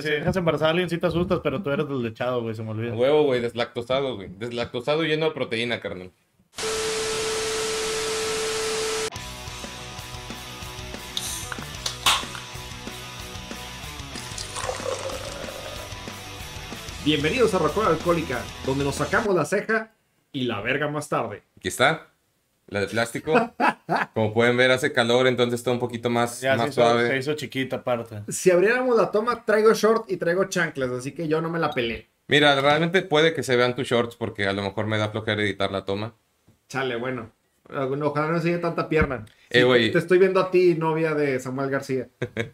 Si dejas embarazar a alguien, sí te asustas, pero tú eres deslechado, güey, se me olvida. Huevo, güey, deslactosado, güey. Deslactosado lleno de proteína, carnal. Bienvenidos a Rocola Alcohólica, donde nos sacamos la ceja y la verga más tarde. Aquí está. La de plástico. Como pueden ver, hace calor, entonces está un poquito más, Ya se más hizo, suave. se hizo chiquita aparte. Si abriéramos la toma, traigo short y traigo chanclas, así que yo no me la pelé. Mira, realmente puede que se vean tus shorts porque a lo mejor me da flojera editar la toma. Chale, bueno. Ojalá no enseñe tanta pierna. Eh, te estoy viendo a ti, novia de Samuel García.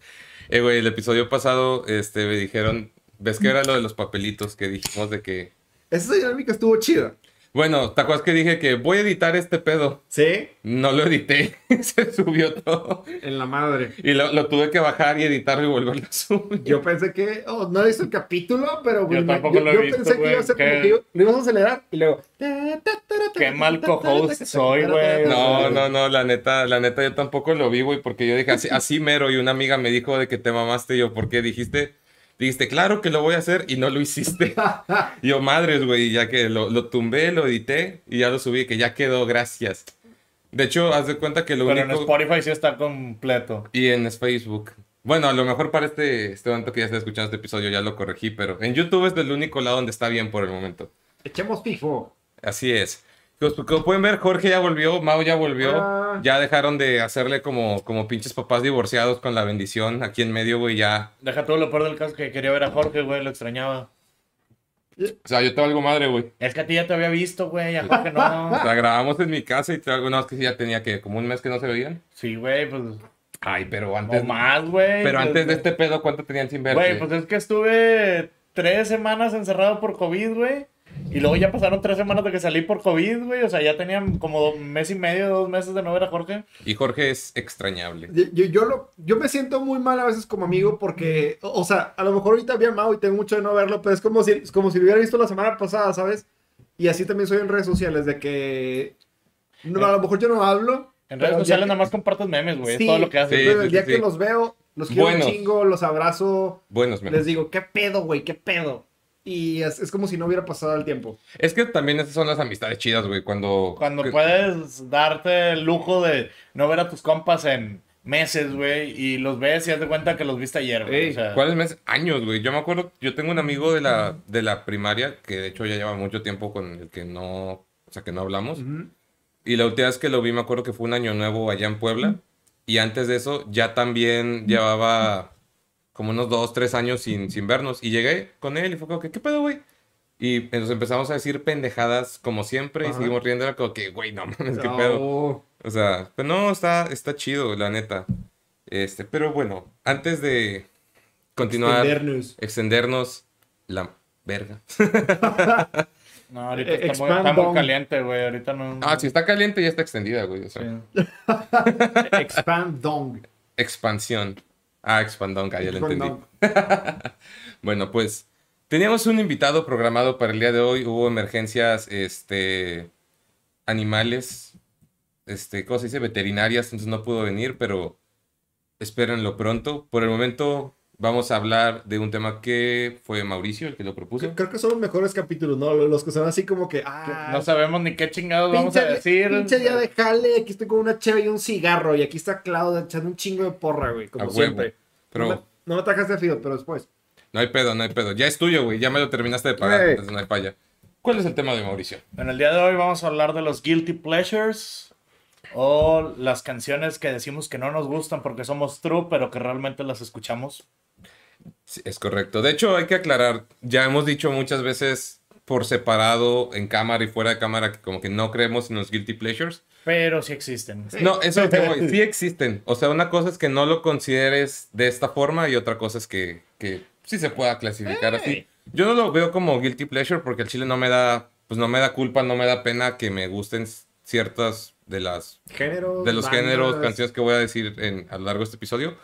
Eh, güey, el episodio pasado, este, me dijeron, ¿ves que era lo de los papelitos que dijimos de que... Esa dinámica estuvo chida. Bueno, ¿te acuerdas que dije que voy a editar este pedo? ¿Sí? No lo edité, se subió todo. En la madre. Y lo, lo tuve que bajar y editarlo y volverlo a subir. Yo pensé que. Oh, no he visto el capítulo, pero. güey, me- tampoco lo he yo visto, pensé que güey, iba a ser como que- que yo- lo íbamos a acelerar y luego. Qué mal co-host soy, güey. No, no, no, la neta, la neta yo tampoco lo vi, güey, porque yo dije así, así mero y una amiga me dijo de que te mamaste y yo, ¿por qué? Dijiste, dijiste, claro que lo voy a hacer y no lo hiciste. Y yo, madres, güey, ya que lo, lo tumbé, lo edité y ya lo subí, que ya quedó, gracias. De hecho, haz de cuenta que lo Pero en único... Spotify sí está completo. Y en Facebook. Bueno, a lo mejor para este, este momento que ya está escuchando este episodio ya lo corregí, pero en YouTube es del único lado donde está bien por el momento. Echemos FIFO. Así es. Pues, Como pueden ver, Jorge ya volvió, Mau ya volvió. Hola. Ya dejaron de hacerle como, como pinches papás divorciados con la bendición aquí en medio, güey, ya. Deja todo lo peor del caso que quería ver a Jorge, güey, lo extrañaba. O sea, yo te valgo madre, güey. Es que a ti ya te había visto, güey, a Jorge O no. sea, grabamos en mi casa y te algo no, es que sí ya tenía que como un mes que no se veían. Sí, güey, pues. Ay, pero antes. No más, güey. pero antes de este pedo, ¿cuánto tenían sin verte? Güey, pues es que estuve tres semanas encerrado por COVID, güey. Y luego ya pasaron tres semanas de que salí por COVID, güey. O sea, ya tenían como un mes y medio, dos meses de no ver a Jorge. Y Jorge es extrañable. Yo, yo, yo lo, yo me siento muy mal a veces como amigo porque, o o sea, a lo mejor ahorita vi a Mau y tengo mucho de no verlo, pero es como si, es como si lo hubiera visto la semana pasada, ¿sabes? Y así también soy en redes sociales, de que no, a lo mejor yo no hablo. En redes sociales ya nada que- más compartes memes, güey. Sí, es todo lo que haces. Sí, pero el día sí, que sí. los veo, los quiero un chingo, los abrazo, Buenos menos. les digo, ¿qué pedo, güey? ¿Qué pedo? Y es, es como si no hubiera pasado el tiempo. Es que también esas son las amistades chidas, güey. Cuando. Cuando que- puedes darte el lujo de no ver a tus compas en meses, güey. Y los ves y haz de cuenta que los viste ayer, güey. Ey, O sea, ¿Cuáles meses? Años, güey. Yo me acuerdo, yo tengo un amigo de la, de la primaria que de hecho ya lleva mucho tiempo con el que no, o sea, que no hablamos. Y la última vez que lo vi, me acuerdo que fue un año nuevo allá en Puebla. Y antes de eso, ya también llevaba como unos dos, tres años sin, sin vernos. Y llegué con él y fue como que, ¿qué pedo, güey? Y nos empezamos a decir pendejadas como siempre y seguimos riendo. Era como que, güey, no mames, qué Oh. pedo. O sea, pero no, está, está chido, la neta. Este, pero bueno, antes de continuar, Extendernos. extendernos la verga. no, ahorita Eh, está muy, está caliente, güey. Ahorita no. Ah, si está caliente ya está extendida, güey. O sea, Sí. Expand dong. expansión. Ah, expandón, ya lo entendí. Bueno, pues teníamos un invitado programado para el día de hoy. Hubo emergencias, este, animales, este, ¿cómo se dice? Veterinarias, entonces no pudo venir, pero espérenlo pronto. Por el momento vamos a hablar de un tema que fue Mauricio el que lo propuso. Creo que son los mejores capítulos, ¿no? Los que son así como que. Ah, No sabemos ni qué chingados vamos a decir. Pinche día de jale, aquí estoy con una cheve y un cigarro. Y aquí está Claudia echando un chingo de porra, güey. Como A huevo. siempre. Pero No me, no me atajas de fido, pero después. no hay pedo, no hay pedo. Ya es tuyo, güey. Ya me lo terminaste de pagar, Ey. entonces no hay falla. ¿Cuál es el tema de Mauricio? En el día de hoy vamos a hablar de los guilty pleasures o las canciones que decimos que no nos gustan porque somos true, pero que realmente las escuchamos. Sí, es correcto. De hecho, hay que aclarar, ya hemos dicho muchas veces por separado, en cámara y fuera de cámara, que como que no creemos en los guilty pleasures. Pero sí existen. No, eso es lo que voy. Sí existen. O sea, una cosa es que no lo consideres de esta forma y otra cosa es que, que sí se pueda clasificar así. Yo no lo veo como guilty pleasure porque el chile no me da, pues no me da culpa, no me da pena que me gusten ciertas de las Géneros. de los bandas. géneros, canciones que voy a decir en, a lo largo de este episodio.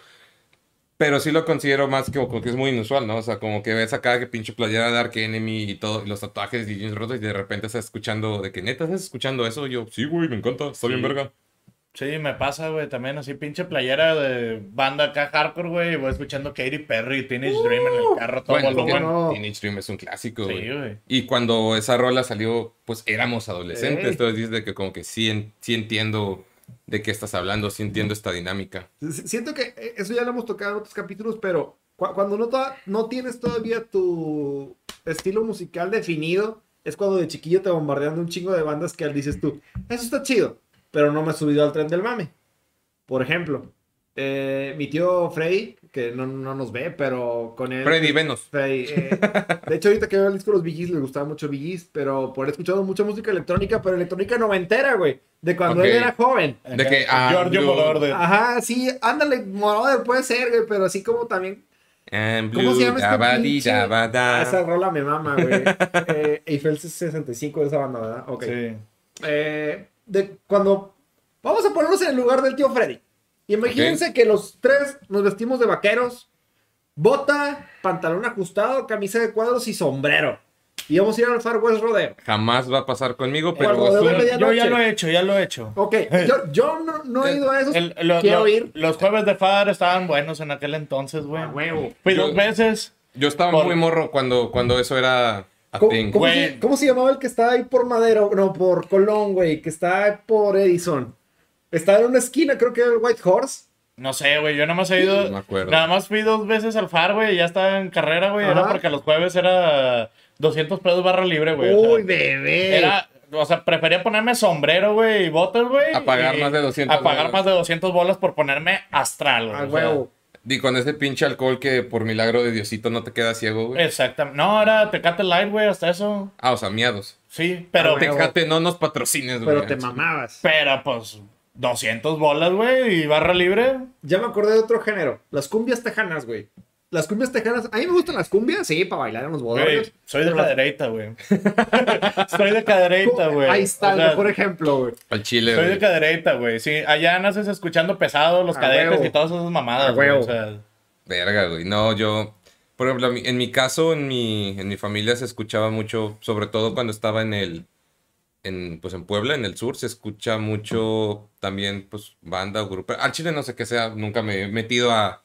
Pero sí lo considero más que, como que es muy inusual, ¿no? O sea, como que ves acá que pinche playera de Ark Enemy y todo, y los tatuajes y jeans rotos y de repente estás escuchando, de que neta estás escuchando eso. Y yo, sí, güey, me encanta, está bien Sí. verga. Sí, me pasa, güey, también así pinche playera de banda acá hardcore, güey, y voy escuchando Katy Perry y Teenage Dream en el carro todo Bueno, volumen. no. Teenage Dream es un clásico, Sí, güey. güey. Y cuando esa rola salió, pues éramos adolescentes. Ey. Entonces dices de que como que sí, en- sí entiendo de qué estás hablando, sí entiendo esta dinámica. Siento que eh, eso ya lo hemos tocado en otros capítulos, pero cu- cuando no, no tienes todavía tu estilo musical definido, es cuando de chiquillo te bombardean de un chingo de bandas que dices tú, eso está chido, pero no me he subido al tren del mame. Por ejemplo, eh, mi tío Freddy, que no, no nos ve, pero con él... Freddy Venos. Freddy, eh, de hecho, ahorita que veo el disco de los Gees, les gustaba mucho Gees, pero por haber escuchado mucha música electrónica, pero electrónica noventera, güey, de cuando él era joven. De que, ah, Giorgio Blue. Moroder. Ajá, sí, ándale, Moroder puede ser, güey, pero así como también. ¿Cómo blue, se llama este. Ah, esa rola me mama, güey. eh, Eiffel 65 de esa banda, ¿verdad? Ok. Sí. Eh, de cuando. Vamos a ponernos en el lugar del tío Freddy. Imagínense que los tres nos vestimos de vaqueros, bota, pantalón ajustado, camisa de cuadros y sombrero. Y vamos a ir al Far West Rodeo. Jamás va a pasar conmigo, pero un-. Yo ya lo he hecho, ya lo he hecho. Ok, yo, yo no, no he ido a esos. El- lo- quiero lo- ir. Los jueves de FAR estaban buenos en aquel entonces, güey. A huevo. Fui Yo- dos veces. yo estaba Por- muy morro cuando, cuando eso era ¿Cómo, Güey. se, cómo se llamaba el que estaba ahí por Madero? No, por Colón, güey, que está por Edison. Estaba en una esquina, creo que era el White Horse. No sé, güey, yo nada más he ido. No me acuerdo. Nada más fui dos veces al FAR, güey, y ya estaba en carrera, güey. Era porque los jueves era 200 pesos barra libre, güey. o sea, Uy, bebé. Era, o sea, prefería ponerme sombrero, güey, y botas, güey. A pagar y- más de 200 A pagar bolas. más de 200 bolas por ponerme astral, güey. A o sea, huevo. Y con ese pinche alcohol que por milagro de Diosito no te queda ciego, güey. Exactamente. No, era Tecate Light, güey, hasta eso. Ah, o sea, miados. Sí, pero, Ah. Tecate, no nos patrocines, güey. Pero te mamabas. pero pues 200 bolas, güey, y barra libre. Ya me acordé de otro género. Las cumbias tejanas, güey. Las cumbias tejanas. A mí me gustan las cumbias, sí, para bailar en los bodones. soy de Pero cadereita, güey. soy de cadereita, güey. Ahí está, O sea, mejor ejemplo, güey. Al chile, Soy de güey. cadereita, güey. Sí, allá naces escuchando pesado, los A cadetes huevo. y todas esas mamadas, güey. O sea, Verga, güey. No, yo. Por ejemplo, en mi caso, en mi, en mi familia se escuchaba mucho, sobre todo cuando estaba en el. En, pues en Puebla, en el sur, se escucha mucho también, pues, banda o grupo. Al chile no sé qué sea, nunca me he metido a,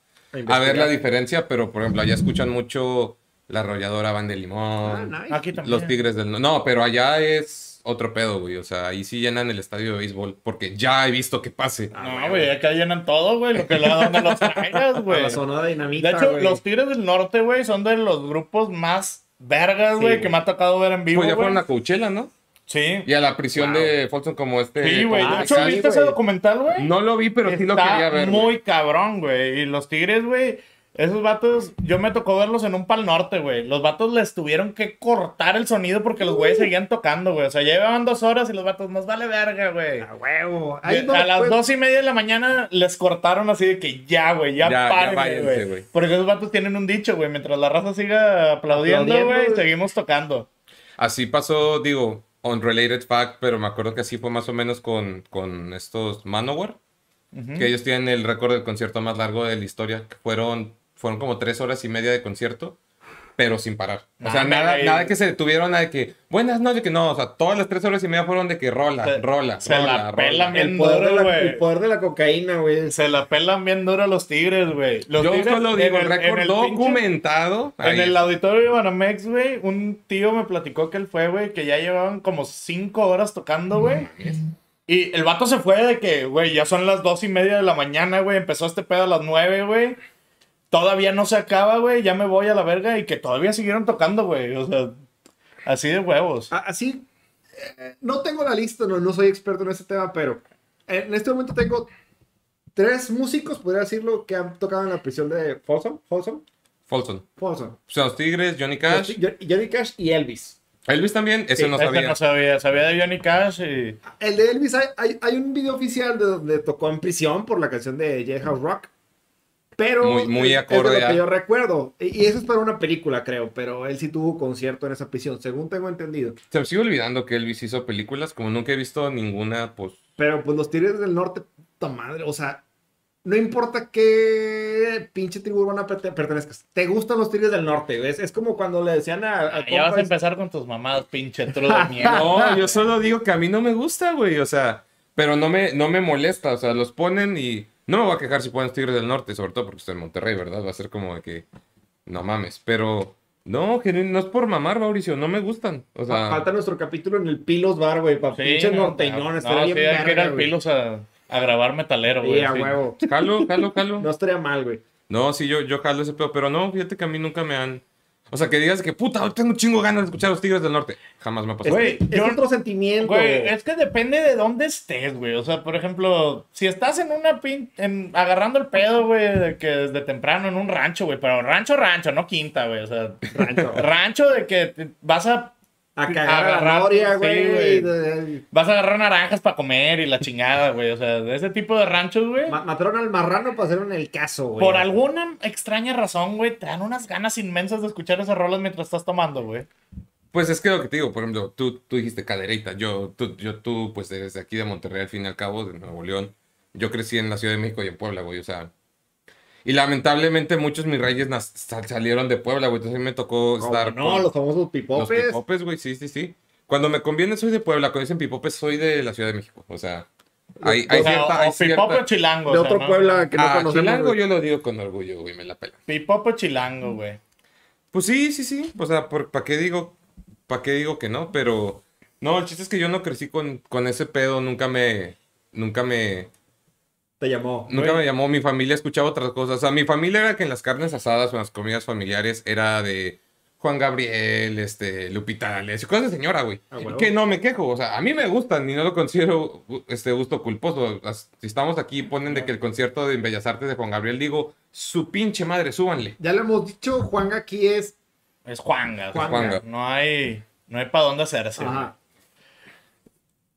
A a ver la diferencia, pero por ejemplo, allá escuchan mucho la arrolladora Banda de Limón, Ah, nice. aquí también. los Tigres del No- No, pero allá es otro pedo, güey. O sea, ahí sí llenan el estadio de béisbol, porque ya he visto que pase. No, güey, acá llenan todo, güey. Lo que le donde los traigas, güey. la zona de dinamita, De hecho, güey. los Tigres del Norte, güey, son de los grupos más vergas, Sí, güey, güey. que me ha tocado ver en vivo, Pues ya güey. fueron a Coachella, ¿no? Sí. Y a la prisión Wow. de Folsom como este. Sí, güey. De hecho, ¿viste ese documental, güey? No lo vi, pero sí lo Está quería ver. muy cabrón, güey. Y los Tigres, güey, esos vatos, yo me tocó verlos en un pal norte, güey. Los vatos les tuvieron que cortar el sonido porque los güeyes seguían tocando, güey. O sea, ya llevaban dos horas y los vatos nos vale verga, güey. A huevo. No, a las pues, dos y media de la mañana les cortaron así de que ya, güey, ya, Ya, váyanse, güey. güey. Porque esos vatos tienen un dicho, güey. Mientras la raza siga aplaudiendo, Aplaudiendo, güey, güey. seguimos tocando. Así pasó, digo, unrelated fact, pero me acuerdo que así fue más o menos con, con estos Manowar. Que ellos tienen el récord del concierto más largo de la historia. Que fueron, fueron como tres horas y media de concierto, pero sin parar. O sea, Ah, nada, nada que se detuvieron, nada de que, buenas noches, que no. O sea, todas las tres horas y media fueron de que rola, Se- rola, se rola, la rola. pelan bien el, poder de duro, la, el poder de la cocaína, güey. Se la pelan bien duro los Tigres, güey. Yo Tigres solo digo, en el- en récord pinche- documentado. En el auditorio de Banamex, güey, un tío me platicó que él fue, güey, que ya llevaban como cinco horas tocando, güey. Y el vato se fue de que, güey, ya son las dos y media de la mañana, güey. Empezó este pedo a las nueve, güey. Todavía no se acaba, güey. Ya me voy a la verga. Y que todavía siguieron tocando, güey. O sea, así de huevos. Así, eh, no tengo la lista, no, no soy experto en ese tema, pero en este momento tengo tres músicos, podría decirlo, que han tocado en la prisión de Folsom. Folsom. Folsom. Folsom. O sea, los Tigres, Johnny Cash. Jo- Johnny Cash y Elvis. Elvis también, ese Sí, no Este sabía. no sabía. Sabía de Johnny Cash y... El de Elvis, hay, hay, hay un video oficial de donde tocó en prisión por la canción de Jailhouse Rock. Pero Muy- muy acorde es de lo a- que yo recuerdo. Y, y eso es para una película, creo. Pero él sí tuvo concierto en esa prisión, según tengo entendido. Se me sigue olvidando que Elvis hizo películas, como nunca he visto ninguna, pues... Pero pues los Tigres del Norte, puta madre, o sea, no importa qué pinche tribu urbana perte- pertenezcas, te gustan los Tigres del Norte, güey. es, es como cuando le decían a, a Ya vas a empezar con tus mamadas, pinche truco de mierda. No, yo solo digo que a mí no me gusta, güey, o sea... Pero no me, no me molesta, o sea, los ponen y no me voy a quejar si ponen Tigres del Norte, sobre todo porque estoy en Monterrey, ¿verdad? Va a ser como de que no mames, pero no, que no es por mamar, Mauricio, no me gustan. O sea, Falta nuestro capítulo en el Pilos Bar, güey, para Sí, pinche no, norteñón. no, sí, bien hay que ir al. Pilos a, a grabar metalero, güey. Sí, a huevo. jalo, jalo, jalo. No estaría mal, güey. No, sí, yo, yo jalo ese pedo, pero no, fíjate que a mí nunca me han... O sea, que digas que puta, hoy tengo un chingo ganas de escuchar a los Tigres del Norte. Jamás me ha pasado. Güey, Es yo- otro sentimiento. Güey, es que depende de dónde estés, güey. O sea, por ejemplo, si estás en una pin... en- agarrando el pedo, güey, de que desde temprano en un rancho, güey. Pero rancho, rancho, no quinta, güey. O sea, Rancho. rancho de que te- vas a A cagar a la noria, güey. vas a agarrar naranjas para comer y la chingada, güey. O sea, de ese tipo de ranchos, güey. Ma- Mataron al marrano para hacer un el caso, güey. Por alguna extraña razón, güey, te dan unas ganas inmensas de escuchar esas rolas mientras estás tomando, güey. Pues es que lo que te digo, por ejemplo, tú, tú dijiste cadereita, yo tú, yo, tú, pues desde aquí de Monterrey al fin y al cabo, de Nuevo León, yo crecí en la Ciudad de México y en Puebla, güey, o sea... Y lamentablemente muchos mis reyes salieron de Puebla, güey, entonces a mí me tocó ¿Cómo estar no, con los famosos los pipopes. pipopes, güey, sí, sí, sí. Cuando me conviene soy de Puebla, cuando dicen pipopes soy de la Ciudad de México, o sea... Hay, hay o sea, cierta... o, hay o pipopo cierta- o chilango. de o sea, otro ¿no? Puebla que no Ah, conocemos. chilango güey. yo lo digo con orgullo, güey, me la pela. Pipopo o chilango, güey. Pues sí, sí, sí. O sea, ¿para qué digo? ¿Para qué digo que no? Pero no, el chiste es que yo no crecí con, con ese pedo, nunca me, nunca me, Te llamó. nunca me llamó. Mi familia escuchaba otras cosas. O sea, mi familia era que en las carnes asadas o en las comidas familiares era de Juan Gabriel, este, Lupita D'Alessio, cosas de señora, güey. Ah, huevo. Que no me quejo, o sea, a mí me gustan y no lo considero este gusto culposo. Si estamos aquí ponen de que el concierto de Bellas Artes de Juan Gabriel, digo, su pinche madre, súbanle. Ya lo hemos dicho, Juan aquí es. Es Juanga. Juanga. Juanga. No hay, no hay para dónde hacerse. güey. Ajá.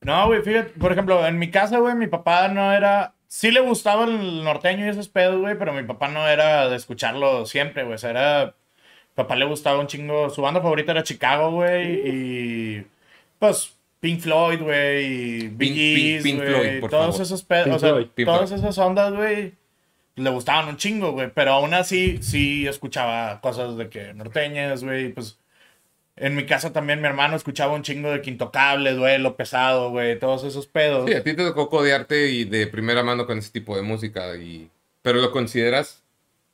No, güey, fíjate, por ejemplo, en mi casa, güey, mi papá no era. Sí le gustaba el norteño y esos pedos, güey, pero mi papá no era de escucharlo siempre, güey. O sea, era. Papá le gustaba un chingo. Su banda favorita era Chicago, güey, y. Pues. Pink Floyd, güey, y Bee Pink- Gees, Pink güey, Floyd, por todos favor. esos pedos, Pink o sea, Floyd, Pink todas Floyd. esas ondas, güey, le gustaban un chingo, güey, pero aún así, sí escuchaba cosas de que norteñas, güey, pues, en mi casa también mi hermano escuchaba un chingo de Quintocable, Duelo, Pesado, güey, todos esos pedos. Sí, a ti te tocó codearte y de primera mano con ese tipo de música. Y... ¿Pero lo consideras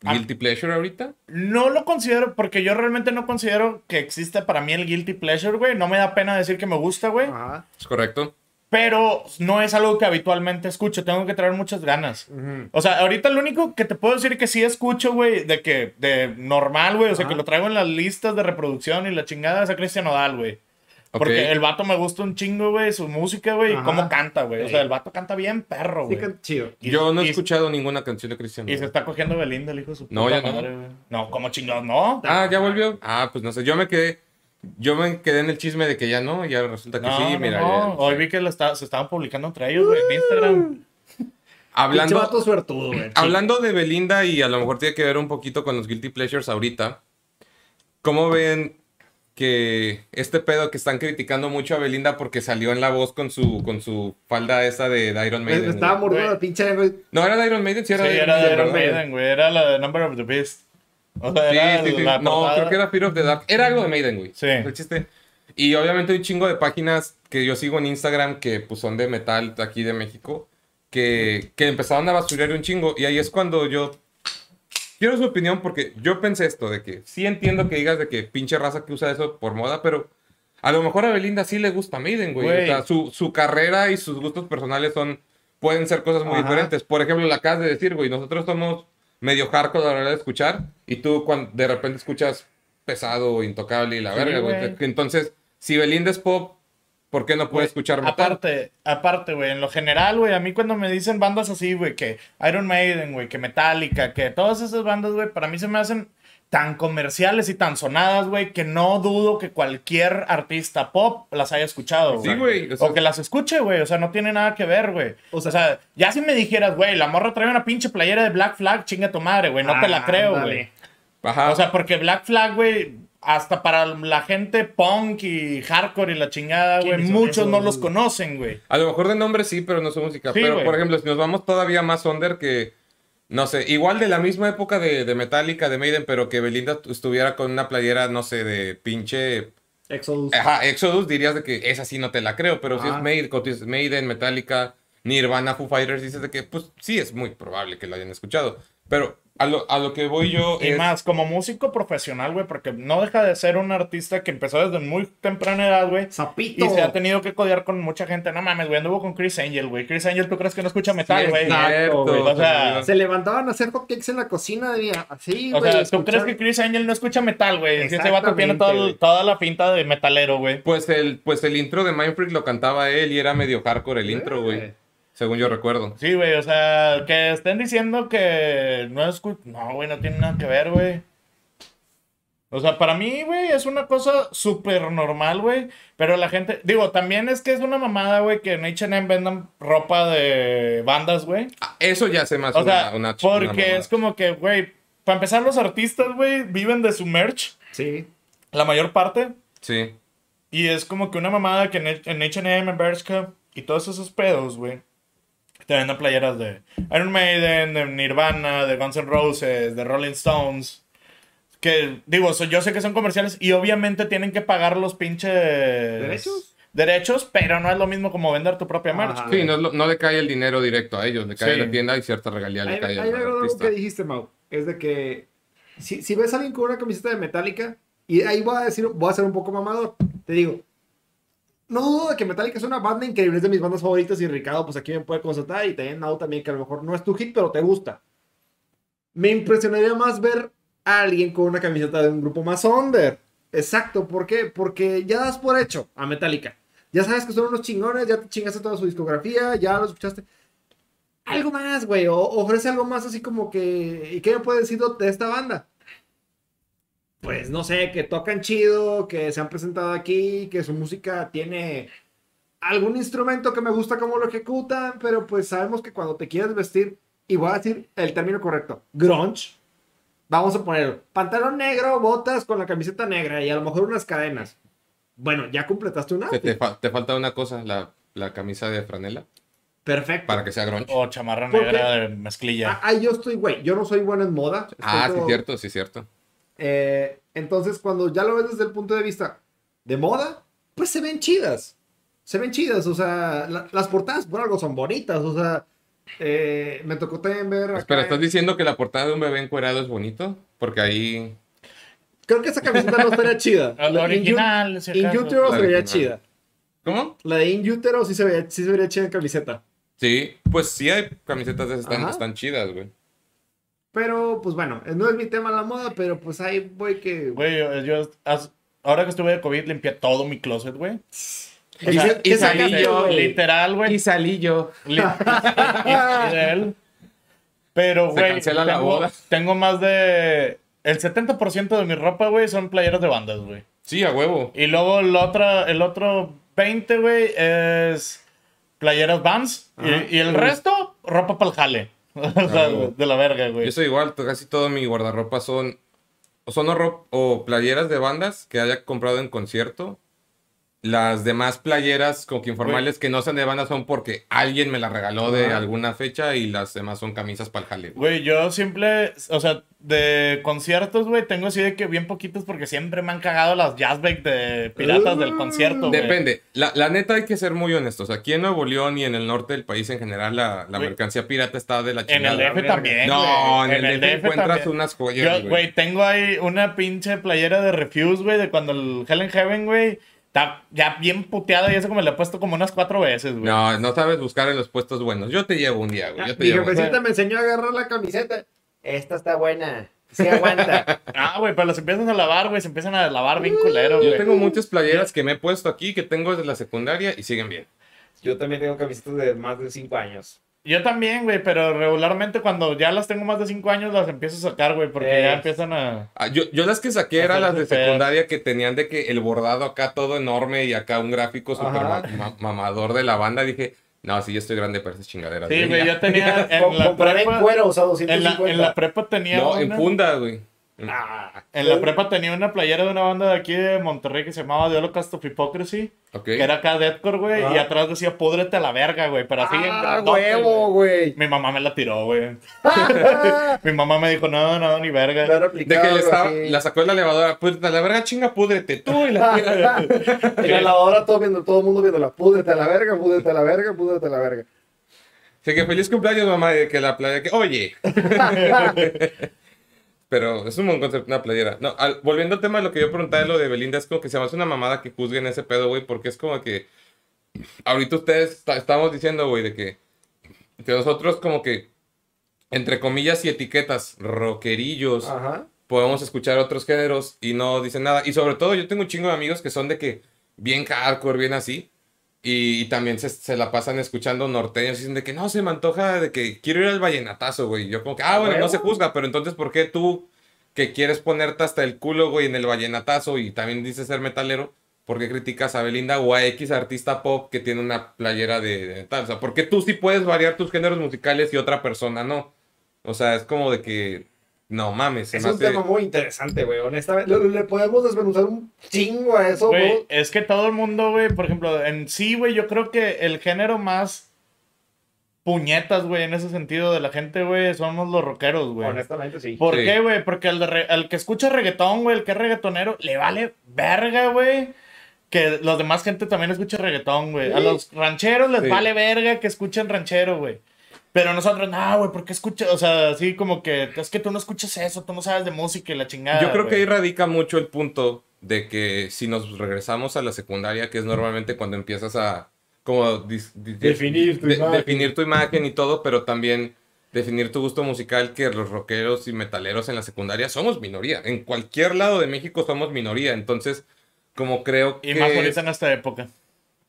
Ah. guilty pleasure ahorita? No lo considero, porque yo realmente no considero que exista para mí el guilty pleasure, güey, no me da pena decir que me gusta, güey, Ajá. ¿Es correcto? Pero no es algo que habitualmente escucho, tengo que traer muchas ganas. O sea, ahorita lo único que te puedo decir que sí escucho, güey, de que, de normal, güey, o sea, que lo traigo en las listas de reproducción y la chingada es a Cristian Odal, güey. Porque el vato me gusta un chingo, güey, su música, güey, y cómo canta, güey. O Sí. sea, el vato canta bien perro, Sí, güey. can- chido. Y- Yo no he y- escuchado ninguna canción de Cristian. Y se está cogiendo Belinda, el hijo de su No, puta ya no. madre, güey. No, como chingados, no. Ah, ¿ya volvió? Ah, pues no sé. Yo me quedé... Yo me quedé en el chisme de que ya no, y ahora resulta que No, sí, no, mira. no. ya- Hoy vi que lo está- se estaban publicando entre ellos, güey, en Instagram. Hablando, vato suertudo, güey. hablando de Belinda y a lo mejor tiene que ver un poquito con los guilty pleasures ahorita. ¿Cómo ven que este pedo que están criticando mucho a Belinda porque salió en la voz con su, con su falda esa de, de Iron Maiden? estaba mordiendo la pinche. güey. No, era de Iron Maiden, sí Sí, era de era de Iron. Maiden, güey. Era la de Number of the Beast. O sea, era sí, sí. la No, portada. creo que era Fear of the Dark. Era algo de Maiden, güey. Sí. El chiste. Y obviamente hay un chingo de páginas que yo sigo en Instagram que pues son de metal aquí de México que, que empezaron a basurear un chingo. Y ahí es cuando yo quiero su opinión porque yo pensé esto de que sí entiendo que digas de que pinche raza que usa eso por moda, pero a lo mejor a Belinda sí le gusta Maiden, güey. Güey. O sea, su, su carrera y sus gustos personales son pueden ser cosas muy Ajá. diferentes. Por ejemplo, la acabas de decir, güey, nosotros somos medio hardcore a la hora de escuchar y tú cuando de repente escuchas pesado, intocable y la Sí, verga, güey. Entonces, si Belinda es pop, ¿por qué no puede escuchar metal? Aparte, aparte, güey, en lo general, güey, a mí cuando me dicen bandas así, güey, que Iron Maiden, güey, que Metallica, que todas esas bandas, güey, para mí se me hacen tan comerciales y tan sonadas, güey, que no dudo que cualquier artista pop las haya escuchado, Sí, güey, o sea- O que las escuche, güey, o sea, no tiene nada que ver, güey. O O sea- sea, ya si me dijeras, güey, la morra trae una pinche playera de Black Flag, chinga tu madre, güey, no te la creo, güey. Ajá. O sea, porque Black Flag, güey, hasta para la gente punk y hardcore y la chingada, güey, ¿Quiénes son muchos no los conocen, güey. A lo mejor de nombre sí, pero no su música. Sí, pero, güey. por ejemplo, si nos vamos todavía más under que, no sé, igual de la misma época de, de Metallica, de Maiden, pero que Belinda estuviera con una playera, no sé, de pinche... Exodus. Ajá, Exodus, dirías de que esa sí no te la creo, pero si es Maiden, Maiden, Metallica, Nirvana, Foo Fighters, dices de que, pues sí, es muy probable que lo hayan escuchado. Pero a lo, a lo que voy yo Y es... más, como músico profesional, güey, porque no deja de ser un artista que empezó desde muy temprana edad, güey. Zapito. Y se ha tenido que codear con mucha gente. No mames, güey, anduvo con Chris Angel, güey. Chris Angel, ¿tú crees que no escucha metal, Sí, güey? güey. O sea, Se levantaban a hacer hotcakes en la cocina, día. Así, O güey. sea, ¿tú crees que Chris Angel no escucha metal, güey? Ese vato tiene todo toda la finta de metalero, güey. Pues el, pues el intro de Mindfreak lo cantaba él y era medio hardcore el intro, güey. Según yo recuerdo. Sí, güey, o sea, que estén diciendo que no escucha. No, güey, no tiene nada que ver, güey. O sea, para mí, güey, es una cosa súper normal, güey. Pero la gente. Digo, también es que es una mamada, güey, que en HM vendan ropa de bandas, güey. Ah, eso ya se me hace O sea, una, una- una porque es como que, güey, para empezar, los artistas, güey, viven de su merch, Sí. la mayor parte. Sí. Y es como que una mamada que en, en H&M, en Bershka y todos esos pedos, güey. Te venden playeras de Iron Maiden, de Nirvana, de Guns N' Roses, de Rolling Stones. Que, digo, so- yo sé que son comerciales y obviamente tienen que pagar los pinches... ¿Derechos? Derechos, pero no es lo mismo como vender tu propia merch. Ajá. Sí, no, no le cae el dinero directo a ellos, le cae Sí. a la tienda y cierta regalía le Ahí cae acuerdo algo artista. que dijiste, Mau. Es de que si, si ves a alguien con una camiseta de Metallica, y ahí voy a decir, voy a ser un poco mamador. Te digo, no dudo de que Metallica es una banda increíble, es de mis bandas favoritas y Ricardo, pues aquí me puede constatar y también Mau también, que a lo mejor no es tu hit, pero te gusta. Me impresionaría más ver a alguien con una camiseta de un grupo más under. Exacto, ¿por qué? Porque ya das por hecho a Metallica. Ya sabes que son unos chingones, ya te chingaste toda su discografía, ya lo escuchaste. Algo más, güey, ofrece algo más así como que... ¿Y qué me puedes decir de esta banda? Pues no sé, que tocan chido, que se han presentado aquí, que su música tiene algún instrumento que me gusta cómo lo ejecutan, pero pues sabemos que cuando te quieres vestir, y voy a decir el término correcto, grunge, vamos a ponerlo, pantalón negro, botas con la camiseta negra y a lo mejor unas cadenas. Bueno, ya completaste una. Te, te fa- te falta una cosa, la, la camisa de franela, Perfecto. para que sea grunge. O chamarra ¿Por negra de mezclilla. Ah, ahí yo estoy, güey, yo no soy bueno en moda. Ah, sí, cierto, sí, cierto. Eh, entonces, cuando ya lo ves desde el punto de vista de moda, pues se ven chidas. Se ven chidas, o sea, la- las portadas por algo son bonitas, o sea, eh, me tocó también ver... Espera, ¿estás diciendo que la portada de un bebé encuerado es bonito? Porque ahí... Creo que esa camiseta no estaría chida. La La original, si In. Utero se vería chida. ¿Cómo? La de In Utero sí se vería, sí se vería chida en camiseta. Sí, pues sí hay camisetas de esas, están, Ajá. están chidas, güey. Pero, pues bueno, no es mi tema la moda, pero pues ahí voy que... Güey, yo, yo- as- ahora que estuve de COVID limpié todo mi closet, güey. ¿Qué- y y salí yo, literal, güey. Y salí yo. Li- y- y de él. Pero, güey, cancela la tengo, boda. tengo más de... El 70% de mi ropa, güey, son playeras de bandas, güey. Sí, a huevo. Y luego el otro, el otro 20, güey, es playeras Vans. Y-. Y, el resto, ropa para el jale. o sea, huevo. de la verga, güey. Yo soy igual, casi todo mi guardarropa son o son o, o playeras de bandas que haya comprado en concierto. Las demás playeras como que informales que no sean de bandas son porque alguien me la regaló de alguna fecha y las demás son camisas para el jale. güey. Yo siempre, o sea, de conciertos, güey, tengo así de que bien poquitos porque siempre me han cagado las jazzback de piratas del concierto, güey. Depende. La, la neta hay que ser muy honestos. Aquí en Nuevo León y en el norte del país en general la, la mercancía pirata está de la En chingada. el DF también, No, güey. en el DF encuentras unas joyas, Yo, güey. güey, tengo ahí una pinche playera de Refuse, güey, de cuando el Hell in Heaven, güey, está ya bien puteada y eso como le he puesto como unas cuatro veces, güey. No, no sabes buscar en los puestos buenos. Yo te llevo un día, güey. Yo te Mi llevo. jefecita me enseñó a agarrar la camiseta. Esta está buena. Sí aguanta. Ah, güey, pero las empiezan a lavar, güey, se empiezan a lavar bien culero, Yo güey. tengo muchas playeras que me he puesto aquí que tengo desde la secundaria y siguen bien. Yo también tengo camisetas de más de 5 años. Yo también, güey, pero regularmente cuando ya las tengo más de cinco años las empiezo a sacar, güey, porque Eh. ya empiezan a... Ah, yo, yo las que saqué eran las de feas. secundaria que tenían de que el bordado acá todo enorme y acá un gráfico súper Ajá. ma- ma- mamador de la banda. Dije, no, sí, yo estoy grande para esas chingaderas. Sí, güey, yo tenía en la en prepa... cueros a En 250. la, en la prepa tenía No, en funda, güey. Ah, En la prepa tenía una playera de una banda de aquí de Monterrey que se llamaba The Holocaust of Hypocrisy. Ok. Que era acá deathcore, güey. Ah. Y atrás decía, púdrete a la verga, güey. Pero así ah, grandote, huevo, güey. Mi mamá me la tiró, güey. Mi mamá me dijo, no, no, ni verga. Claro, De que le estaba, así. la sacó de la lavadora. Púdrete a la verga, chinga, púdrete tú. Y la... en la lavadora todo, viendo, todo el mundo viendo la púdrete a la verga, púdrete a la verga, púdrete a la verga. Así que feliz cumpleaños, mamá, de que la playera que, oye. Pero es un buen concepto, una playera. No, al- volviendo al tema de lo que yo preguntaba de lo de Belinda, es como que se me hace una mamada que juzguen ese pedo, güey, porque es como que ahorita ustedes estamos diciendo, güey, de que, que nosotros como que, entre comillas y etiquetas, rockerillos, Ajá. podemos escuchar otros géneros y no dicen nada. Y sobre todo yo tengo un chingo de amigos que son de que bien hardcore, bien así. Y, y también se, se la pasan escuchando norteños y dicen de que no, se me antoja de que quiero ir al vallenatazo, güey. Yo como que, ah, bueno, no se juzga, pero entonces ¿por qué tú que quieres ponerte hasta el culo, güey, en el vallenatazo y también dices ser metalero? ¿Por qué criticas a Belinda o a X artista pop que tiene una playera de, de metal? O sea, ¿por qué tú sí puedes variar tus géneros musicales y otra persona no? O sea, es como de que, no mames. Es un hace- tema muy interesante, güey. Honestamente, le, le podemos desmenuzar un chingo a eso, Güey, es que todo el mundo, güey, por ejemplo, en sí, güey, yo creo que el género más puñetas, güey, en ese sentido de la gente, güey, somos los rockeros, güey. Honestamente, sí. ¿Por Sí. qué, güey? Porque al, re- al que escucha reggaetón, güey, el que es reggaetonero, le vale verga, güey. Que los demás gente también escuche reggaetón, güey. A los rancheros les Sí. vale verga que escuchen ranchero, güey. Pero nosotros, no, güey, ¿por qué escuchas? O sea, así como que es que tú no escuchas eso, tú no sabes de música y la chingada. Yo creo que ahí radica mucho el punto de que si nos regresamos a la secundaria, que es normalmente cuando empiezas a como Definir tu de- imagen. definir tu imagen y todo, pero también definir tu gusto musical, que los rockeros y metaleros en la secundaria somos minoría. En cualquier lado de México somos minoría. Entonces, como creo que... Y más ahorita en esta época.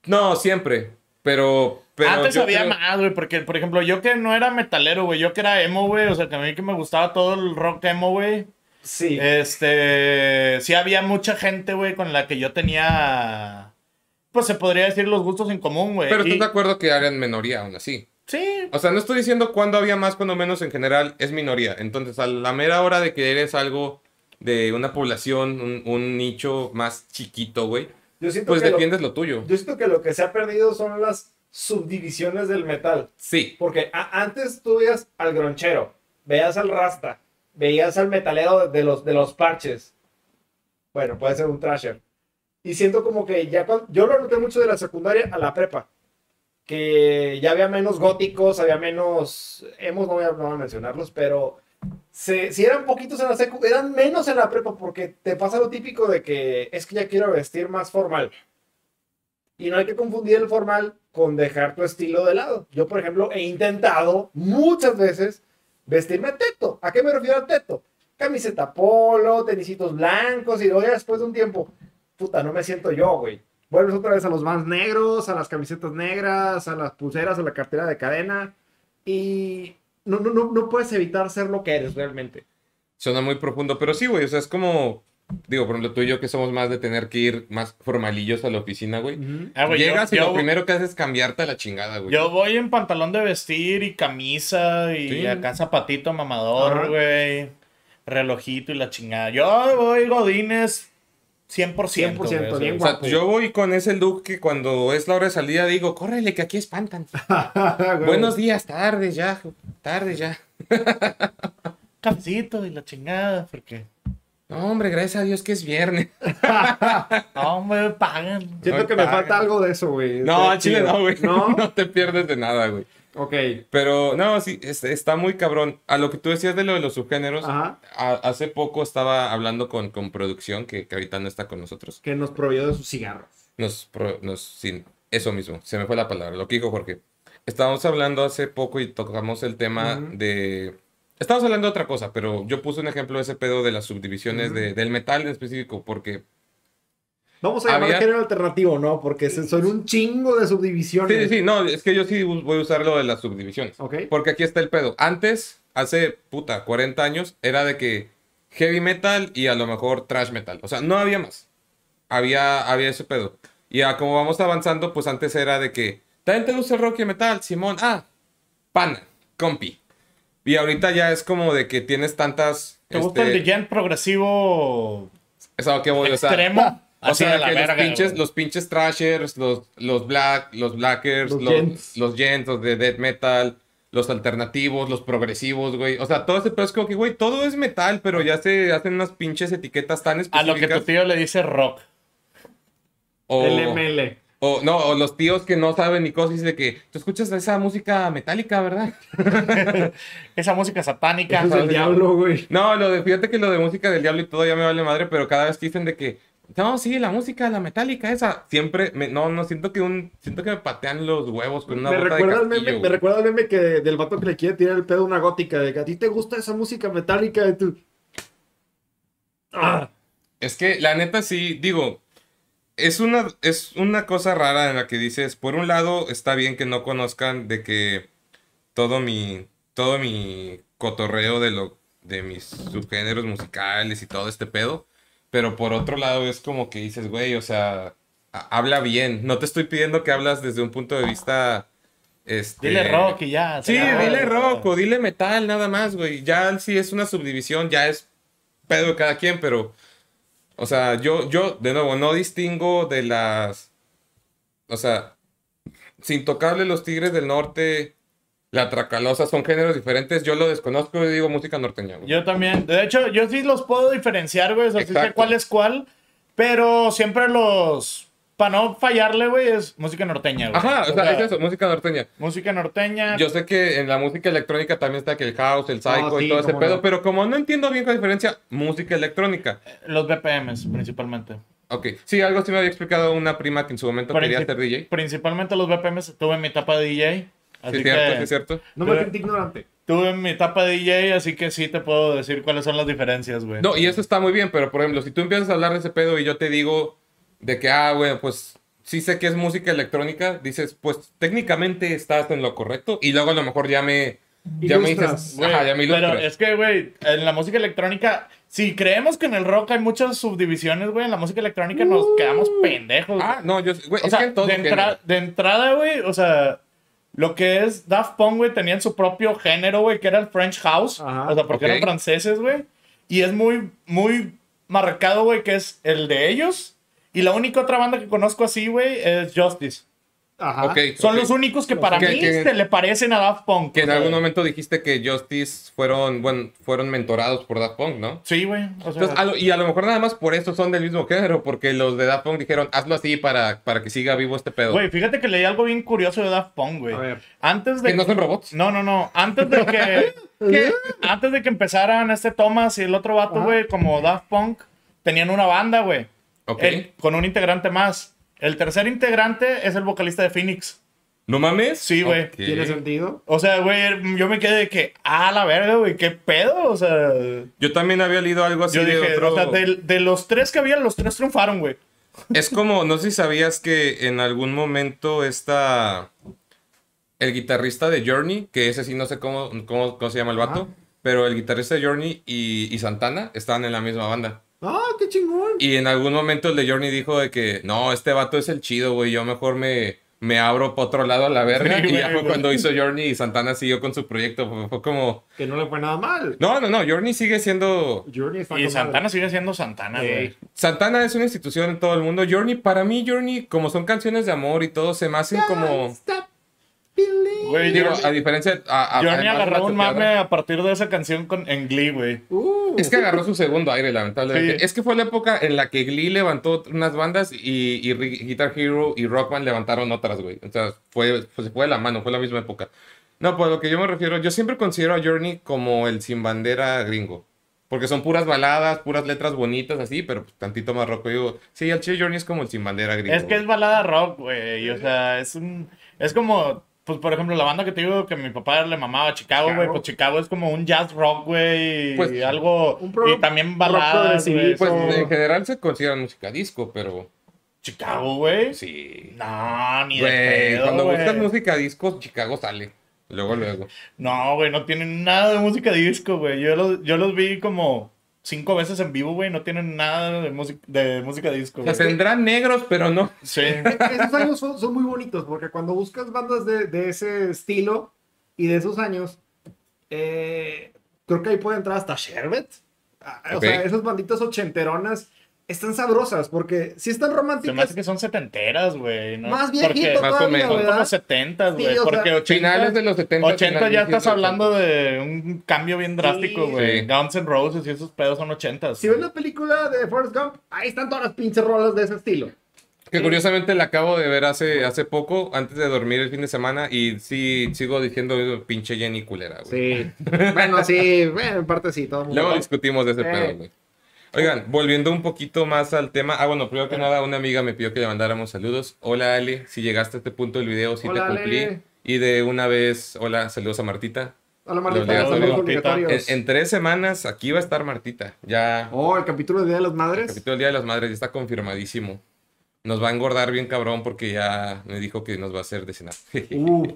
No, siempre. Pero... pero Antes había creo- más, güey, porque, por ejemplo, yo que no era metalero, güey, yo que era emo, güey, o sea, que a mí que me gustaba todo el rock emo, güey. Sí. Este, sí había mucha gente, güey, con la que yo tenía, pues se podría decir los gustos en común, güey. Pero Y- estás de acuerdo que eran minoría aún así. Sí, O sea, no estoy diciendo cuándo había más, cuándo menos, en general es minoría. Entonces, a la mera hora de que eres algo de una población, un, un nicho más chiquito, güey, yo siento pues que lo- defiendes lo tuyo. yo siento que lo que se ha perdido son las subdivisiones del metal. Sí, Porque antes tú veías al gronchero, veías al rasta, veías al metalero de los, de los parches. Bueno, puede ser un trasher. Y siento como que ya cuan- yo lo noté mucho de la secundaria a la prepa. Que ya había menos góticos, había menos. Hemos, no voy a, no voy a mencionarlos, pero. Se, si eran poquitos en la secu, eran menos en la prepa porque te pasa lo típico de que es que ya quiero vestir más formal. Y no hay que confundir el formal con dejar tu estilo de lado. Yo, por ejemplo, he intentado muchas veces vestirme teto. ¿A qué me refiero al teto? Camiseta polo, tenisitos blancos y luego ya después de un tiempo, puta, no me siento yo, güey. Vuelves otra vez a los vans negros, a las camisetas negras, a las pulseras, a la cartera de cadena y no, no, no, no puedes evitar ser lo que eres realmente. suena muy profundo, pero sí, güey, o sea, es como, digo, por ejemplo, tú y yo que somos más de tener que ir más formalillos a la oficina, güey. Ah, güey, yo- Llegas y yo- lo primero que haces es cambiarte a la chingada, güey. Yo voy en pantalón de vestir y camisa y Sí. acá zapatito mamador, güey. Relojito y la chingada. Yo voy godines 100%. 100%, güey, bien o sea, O sea, yo voy con ese look que cuando es la hora de salida digo, córrele, que aquí espantan. Buenos días, tarde ya, tarde ya. Cafecito y la chingada, porque... No, hombre, gracias a Dios que es viernes. No, me pagan. Siento que me falta algo de eso, güey. No, Está al chile no, güey. No, No te pierdes de nada, güey. ok. Pero no, sí, es- está muy cabrón. A lo que tú decías de lo de los subgéneros, Ajá. a- hace poco estaba hablando con, con producción, que, que ahorita no está con nosotros. Que nos proveyó de sus cigarros. Nos, pro- nos, sí, eso mismo, se me fue la palabra, lo que dijo Jorge. Estábamos hablando hace poco y tocamos el tema de... Estábamos hablando de otra cosa, pero yo puse un ejemplo de ese pedo de las subdivisiones de- del metal en específico, porque... Vamos a llamar Había- género alternativo, ¿no? Porque son un chingo de subdivisiones. sí, sí, no, es que yo sí voy a usar lo de las subdivisiones. Ok. Porque aquí está el pedo. Antes, hace puta 40 años, era de que heavy metal y a lo mejor trash metal. O sea, no había más. Había, había ese pedo. Y a como vamos avanzando, pues antes era de que, ¿también te gusta el rock y metal? Simón, ah, pana, compi. Y ahorita ya es como de que tienes tantas... ¿Te gusta este, el progresivo es a que voy, o sea, extremo? o Así sea, de verga, los, pinches, los pinches trashers, los, los black, los blackers, Los los, gents. los de death metal, los alternativos, los progresivos, güey. O sea, todo ese pedo es como que, güey, todo es metal, pero ya se hacen unas pinches etiquetas tan A específicas. lo que tu tío le dice rock. o- LML. O no, o los tíos que no saben ni cosas, dice que tú escuchas esa música metálica, ¿verdad? Esa música satánica. Eso es el diablo, güey. No, lo de, fíjate que lo de música del diablo y todo ya me vale madre, pero cada vez que dicen de que, no, sí, la música, la metálica, esa, siempre, me- no, no, siento que un, siento que me patean los huevos con una Me bota de recuerda, el meme, me recuerda el meme que del vato que le quiere tirar el pedo a una gótica, de que a ti te gusta esa música metálica de tu... Ah, Es que la neta sí, digo, es una, es una cosa rara en la que dices, por un lado está bien que no conozcan de que todo mi, todo mi cotorreo de lo, de mis subgéneros musicales y todo este pedo, pero por otro lado es como que dices, güey, o sea, ha- habla bien, no te estoy pidiendo que hablas desde un punto de vista, este... Dile rock y ya. Sí, dile rock o dile metal, nada más, güey. Ya si es una subdivisión, ya es pedo de cada quien, pero. O sea, yo, yo, de nuevo, no distingo de las. O sea, sin tocarle los Tigres del Norte, la Tracalosa, son géneros diferentes. Yo lo desconozco y digo música norteña, güey. Yo también. De hecho, yo sí los puedo diferenciar, güey. O sea, sí sé cuál es cuál. Pero siempre los. Para no fallarle, güey, es música norteña, güey. Ajá, o sea, es eso, música norteña. Música norteña. Yo sé que en la música electrónica también está que el house, el psycho Ah, y todo ese pedo, no. pero como no entiendo bien la diferencia, música electrónica. Los BPMs, principalmente. Ok, sí, algo sí me había explicado una prima que en su momento quería Princip- ser DJ. Principalmente los BPMs. Tuve mi etapa de DJ. Así Sí, es cierto, sí, es cierto. no me siento ignorante. Tuve mi etapa de DJ, así que sí te puedo decir cuáles son las diferencias, güey. No, y eso está muy bien, pero por ejemplo, si tú empiezas a hablar de ese pedo y yo te digo de que, ah, bueno, pues sí sé que es música electrónica, dices, pues técnicamente estás en lo correcto, y luego a lo mejor ya me, ya me dices, Güey, ajá, ya me pero es que, güey, en la música electrónica, si creemos que en el rock hay muchas subdivisiones, güey, en la música electrónica nos quedamos pendejos. güey. Ah, no, yo, güey, o es sea, que en todo de, género. entra- de entrada, güey, o sea, lo que es Daft Punk, güey, tenían su propio género, güey, que era el French House. Ajá, o sea, porque eran franceses, güey. Y es muy, muy marcado, güey, que es el de ellos. Y la única otra banda que conozco así, güey, es Justice. Ajá. Ok, Son los únicos que para mí que- se le parecen a Daft Punk. Que o en sea, algún momento dijiste que Justice fueron, bueno, fueron mentorados por Daft Punk, ¿no? Sí, güey. O sea, y a lo mejor nada más por eso son del mismo género, porque los de Daft Punk dijeron, hazlo así para, para que siga vivo este pedo. Güey, fíjate que leí algo bien curioso de Daft Punk, güey. A ver. Antes de que no son robots. No, no, no. Antes de que, que- antes de que empezaran este Thomas y el otro vato, güey, como Daft Punk, tenían una banda, güey. Ok. El- con un integrante más. El tercer integrante es el vocalista de Phoenix. ¿No mames? Sí, güey. ¿Tiene sentido? O sea, güey, yo me quedé de que, ah, la verga, güey, qué pedo. O sea, Yo también había leído algo así yo de dije, otro... o sea, de, de los tres que había, los tres triunfaron, güey. Es como, no sé si sabías que en algún momento está el guitarrista de Journey, que ese sí no sé cómo, cómo, cómo se llama el vato, pero el guitarrista de Journey y, y Santana estaban en la misma banda. ¡Ah, qué chingón! Y en algún momento el de Journey dijo de que, no, este vato es el chido, güey, yo mejor me, me abro para otro lado a la verga. Sí, y ya fue cuando hizo Journey y Santana siguió con su proyecto. Fue, fue como, Que no le fue nada mal. no, no, no, Journey sigue siendo... Journey está Y Santana sigue siendo Santana, Ey. güey. Santana es una institución en todo el mundo. Journey, para mí, Journey, como son canciones de amor y todo, se me hacen como... Stop. Güey, Digo, Journey- a diferencia... A, a- la agarró un mame a partir de esa canción con, en Glee, güey. Uh, Es que agarró su segundo aire, lamentablemente. Sí. Es que fue la época en la que Glee levantó unas bandas y, y Guitar Hero y Rockman levantaron otras, güey. O sea, fue, se fue de la mano, fue la misma época. No, pues lo que yo me refiero, yo siempre considero a Journey como el sin bandera gringo. Porque son puras baladas, puras letras bonitas así, pero pues, tantito más rock. Yo digo, sí, el Che Journey es como el sin bandera gringo. Es que es balada rock, güey. O sea, es un. Es como. Pues por ejemplo, la banda que te digo que mi papá le mamaba a Chicago, güey. Chicago. Pues Chicago es como un jazz rock, güey. Pues, y algo. un pro- y también baladas, güey. Pues progresivito. en general se considera música disco, pero Chicago, güey. sí. No, ni de Güey, pedo, cuando güey. buscas música disco, Chicago sale. Luego, luego. No, güey, no tienen nada de música disco, güey. Yo los, yo los vi como cinco veces en vivo, güey. No tienen nada de, música de música disco, O sea, güey. tendrán negros, pero no. Sí. Esos años son, son muy bonitos porque cuando buscas bandas de, de ese estilo y de esos años, eh, creo que ahí puede entrar hasta Sherbet. Ah, O sea, esas banditas ochenteronas están sabrosas porque si están Se me románticas. hace que son setenteras, güey. ¿no? Más Porque viejito Más o menos. Son como setentas, Sí, güey. sea, porque 80, Finales de los 70. 80 ya estás hablando de... un cambio bien drástico, Sí. güey. Sí. Guns N' Roses y esos pedos son 80. Si ves la película de Forrest Gump, ahí están todas las pinches rolas de ese estilo. Que curiosamente la acabo de ver hace, hace poco, antes de dormir el fin de semana, y sí sigo diciendo pinche Jenny culera, güey. Sí. bueno, sí, bueno, en parte sí, todo el mundo. Luego discutimos de ese Eh. pedo, güey. Oigan, volviendo un poquito más al tema. Ah, bueno, primero que nada, una amiga me pidió que le mandáramos saludos. Hola, Ali. Si llegaste a este punto del video, sí Hola, te cumplí. Ale. Y de una vez, hola, saludos a Martita. Hola, Martita. En, en tres semanas, aquí va a estar Martita. Ya, Oh, el capítulo de Día de las el Madres. capítulo del Día de las Madres ya está confirmadísimo. Nos va a engordar bien cabrón porque ya me dijo que nos va a hacer de cenar. Uh,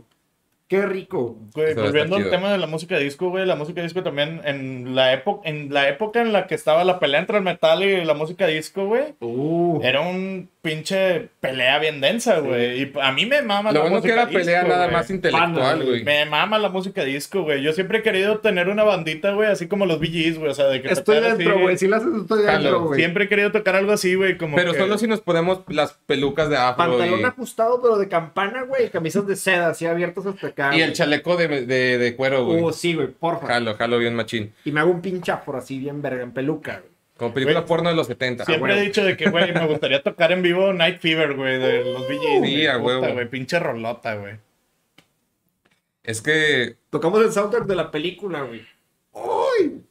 qué rico. Güey, volviendo al tema de la música disco, güey, la música disco también en la época en la época en la que estaba la pelea entre el metal y la música disco, güey, Uh, era un pinche pelea bien densa, güey. Y a mí me mama Lo la bueno que música era pelea nada más intelectual, güey. Me mama la música disco, güey. Yo siempre he querido tener una bandita, güey, así como los VGs, güey, o sea, de que estoy tocar dentro, güey. Si lo haces, estoy dentro, güey. Siempre he querido tocar algo así, güey, como Pero que- solo si nos ponemos las pelucas de afro Pantalón y, ajustado, pero de campana, güey. Camisas de seda, así abiertos hasta acá. y el chaleco de, de, de cuero, güey. Uh, sí, güey, porfa. Jalo, jalo bien machín. Y me hago un pinche afro así, bien verga, en peluca, güey. Como película Güey, porno de los 70. Siempre huevo. he dicho de que, güey, me gustaría tocar en vivo Night Fever, güey, de los a Puta, huevo. güey, pinche rolota, güey. Es que Tocamos el soundtrack de la película, güey.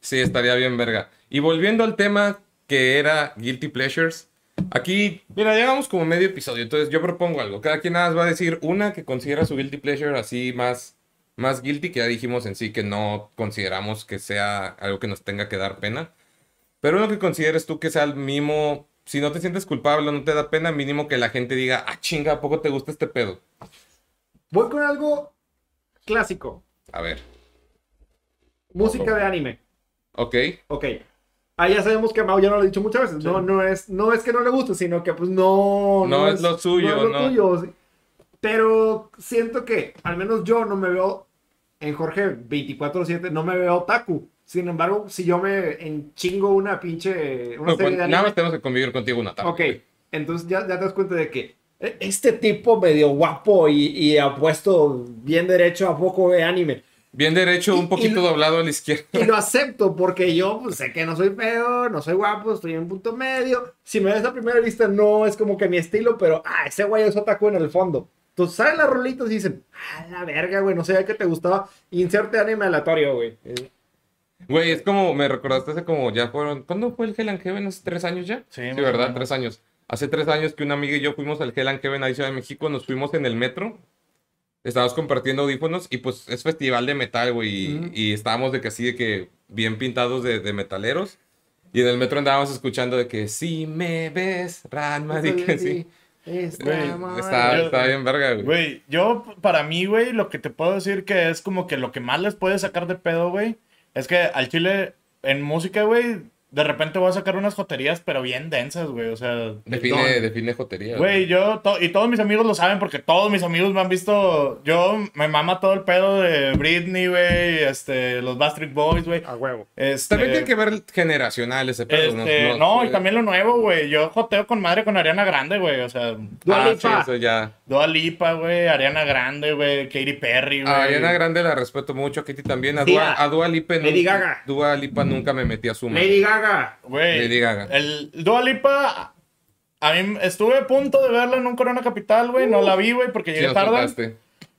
sí, estaría bien verga. Y volviendo al tema que era Guilty Pleasures. Aquí, mira, llegamos como medio episodio, entonces yo propongo algo. Cada quien nada más va a decir una que considera su Guilty Pleasure así más, más guilty, que ya dijimos en sí que no consideramos que sea algo que nos tenga que dar pena. Pero uno que consideres tú que sea el mínimo, si no te sientes culpable o no te da pena, mínimo que la gente diga, ah, chinga, ¿a poco te gusta este pedo? Voy con algo clásico. A ver, Música de anime. ok. Ok. Ah, ya sabemos que Mao ya no lo ha dicho muchas veces. No, no es, no es que no le guste, sino que pues no. No es lo suyo, No es lo no. tuyo. Pero siento que, al menos yo no me veo en Jorge 24-7, no me veo otaku. Sin embargo, si yo me enchingo una pinche. Una No, serie de nada más tenemos que convivir contigo una tarde. Ok, entonces ya, ya te das cuenta de que eh, este tipo medio guapo y, y apuesto bien derecho a poco de anime. Bien derecho, Y- un poquito y- doblado a la izquierda. Y lo acepto porque yo pues, sé que no soy feo, no soy guapo, estoy en un punto medio. Si me ves a primera vista, no es como que mi estilo, pero ah, ese güey es otaku en el fondo. Entonces salen las rolitas y dicen, ah, la verga, güey, no sabía que te gustaba. Inserte anime aleatorio, güey. Güey, es como, me recordaste hace como ya fueron. ¿Cuándo fue el Hell and Heaven? ¿Hace tres años ya? Sí, Sí, ¿verdad? Tres años. Hace tres años que una amiga y yo fuimos al Hell and Heaven ahí Ciudad de México, nos fuimos en el metro. Estábamos compartiendo audífonos y pues es festival de metal, güey. y- Ujú. Y, estábamos de que así de que bien pintados de, de metaleros. Y en el metro andábamos escuchando de que si me ves, Ranma, y que sí. Esta Güey. Está, está bien verga, güey. Güey, yo, para mí, güey, lo que te puedo decir que es como que lo que más les puede sacar de pedo, güey, es que al chile, en música, güey, de repente voy a sacar unas joterías, pero bien densas, güey, o sea... Define, define jotería. Güey, yo, to- y todos mis amigos lo saben porque todos mis amigos me han visto, yo me mama todo el pedo de Britney, güey, este, los Backstreet Boys, güey. A huevo. Este, También tiene que ver generacional ese pedo. este, no, y también lo nuevo, güey, yo joteo con madre con Ariana Grande, güey, o sea, Dua Ah, Lipa. sí, eso ya. Dua Lipa, güey, Ariana Grande, güey, Katy Perry, güey. A Ariana Grande la respeto mucho, a Katy también. A. Dua, a Dua Lipa Lady nunca- Gaga. Dua Lipa nunca me metí a su Lady Gaga. Güey, Lady Gaga. el Dua Lipa, a mí estuve a punto de verla en un Corona Capital, güey, no la vi, güey, porque llegué tarde.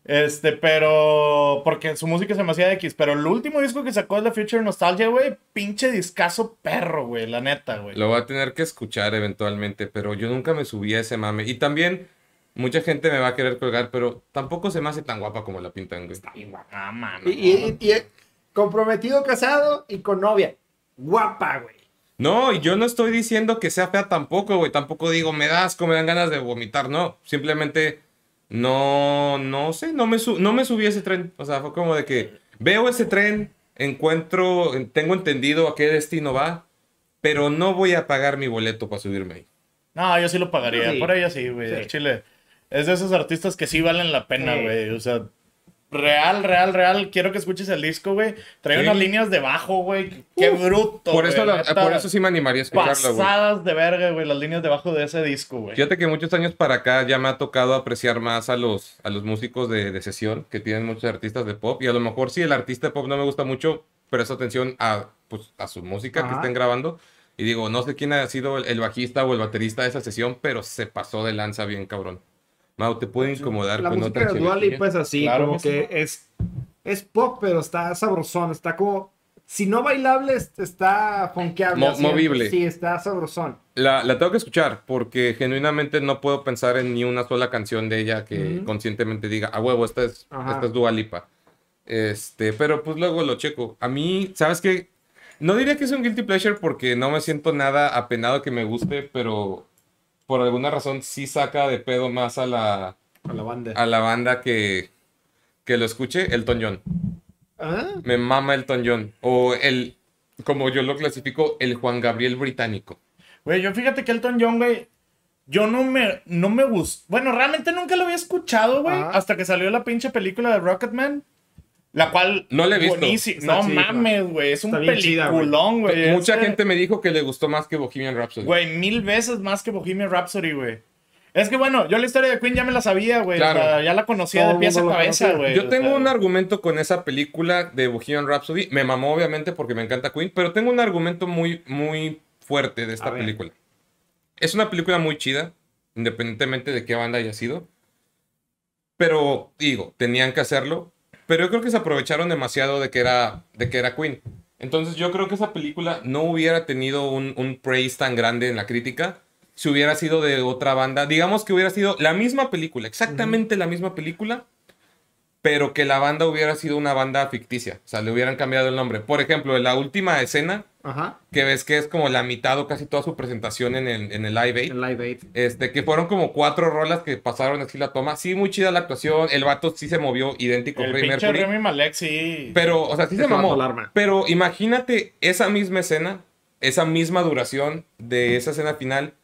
Este, pero. Porque su música se me hacía X. Pero el último disco que sacó es la Future Nostalgia, güey. Pinche discazo perro, güey. La neta, güey. Lo voy a tener que escuchar eventualmente, pero yo nunca me subí a ese mame. Y también, mucha gente me va a querer colgar, pero tampoco se me hace tan guapa como la pintan, güey. Ah, mano. Y, y- y- y comprometido, casado y con novia. Guapa, güey. No, y yo no estoy diciendo que sea fea tampoco, güey. Tampoco digo, me das, asco, me dan ganas de vomitar. No, simplemente no, no sé, no me, su- no me subí a ese tren. O sea, fue como de que veo ese tren, encuentro, tengo entendido a qué destino va, pero no voy a pagar mi boleto para subirme ahí. No, yo sí lo pagaría. Sí. Por ella sí, güey. Sí. Chile. Es de esos artistas que sí valen la pena, Sí. güey. O sea, real, real, real. Quiero que escuches el disco, güey. Trae Sí. unas líneas de bajo, güey. Qué bruto. Por eso, la- por eso sí me animaría a escucharlo, güey. Pasadas de verga, güey. Las líneas de bajo de ese disco, güey. Fíjate que muchos años para acá ya me ha tocado apreciar más a los, a los músicos de, de sesión que tienen muchos artistas de pop. Y a lo mejor si el artista de pop no me gusta mucho, presto atención a, pues, a su música que estén grabando. Y digo, no sé quién ha sido el, el bajista o el baterista de esa sesión, pero se pasó de lanza bien cabrón. Mau, te puede incomodar La con música otra de Dua? Lipa es así, Claro como que es, es pop, pero está sabrosón, está como... Si no bailable, es- está fonqueable. Mo- movible. Sí, está sabrosón. La, la tengo que escuchar porque genuinamente no puedo pensar en ni una sola canción de ella que Ujú. conscientemente diga, a huevo, esta es, Ajá. esta es Dua Lipa. Este, pero pues luego lo checo. A mí, ¿sabes qué? No diría que es un guilty pleasure porque no me siento nada apenado que me guste, pero por alguna razón sí saca de pedo más a la, A la banda. a la banda que, que lo escuche, Elton John. ¿Ah? Me mama Elton John. O el, como yo lo clasifico, el Juan Gabriel británico. Güey, yo fíjate que Elton John, güey, yo no me, no me gustó. Bueno, realmente nunca lo había escuchado, güey, hasta que salió la pinche película de Rocketman. La cual. No la he visto. No mames, güey. Es un Está peliculón, güey. Mucha gente me dijo que le gustó más que Bohemian Rhapsody. Güey, mil veces más que Bohemian Rhapsody, güey. Es que bueno, yo la historia de Queen ya me la sabía, güey. Claro. O sea, ya la conocía Todo de pies a cabeza, güey. Yo o tengo sea, un argumento con esa película de Bohemian Rhapsody. Me mamó, obviamente, porque me encanta Queen, pero tengo un argumento muy, muy fuerte de esta A ver. película. Es una película muy chida, independientemente de qué banda haya sido. Pero, digo, tenían que hacerlo. Pero yo creo que se aprovecharon demasiado de que era, de que era Queen. Entonces yo creo que esa película no hubiera tenido un, un praise tan grande en la crítica si hubiera sido de otra banda. Digamos que hubiera sido la misma película, exactamente la misma película, pero que la banda hubiera sido una banda ficticia. O sea, le hubieran cambiado el nombre. Por ejemplo, en la última escena, Ajá. que ves que es como la mitad o casi toda su presentación en el, en el Live Aid. En Live Aid. Este, que fueron como cuatro rolas que pasaron así la toma. Sí, muy chida la actuación. El vato sí se movió idéntico a El Freddie pinche Mercury. Remy Malek, sí. Pero, o sea, sí se Dejó mamó. alarma. Pero imagínate esa misma escena, esa misma duración de esa escena final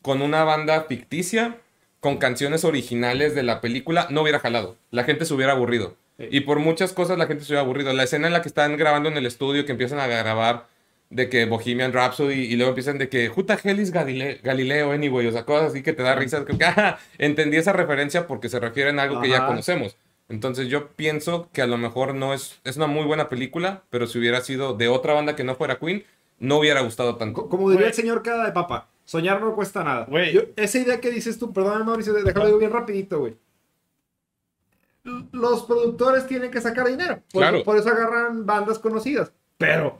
con una banda ficticia, con canciones originales de la película, no hubiera jalado. La gente se hubiera aburrido. Sí. Y por muchas cosas la gente se hubiera aburrido. La escena en la que están grabando en el estudio, que empiezan a grabar de que Bohemian Rhapsody y luego empiezan de que Juta Helis Galile- Galileo, anyway, o sea, cosas así que te da risa. Creo que ah, entendí esa referencia porque se refieren a algo que ya Ajá. conocemos. Entonces yo pienso que a lo mejor no es, es una muy buena película, pero si hubiera sido de otra banda que no fuera Queen, no hubiera gustado tanto. Como diría el señor cada de papa, soñar no cuesta nada. Yo- esa idea que dices tú, perdón Mauricio, déjalo digo bien rapidito, güey. Los productores tienen que sacar dinero. Por, Claro. por eso agarran bandas conocidas. Pero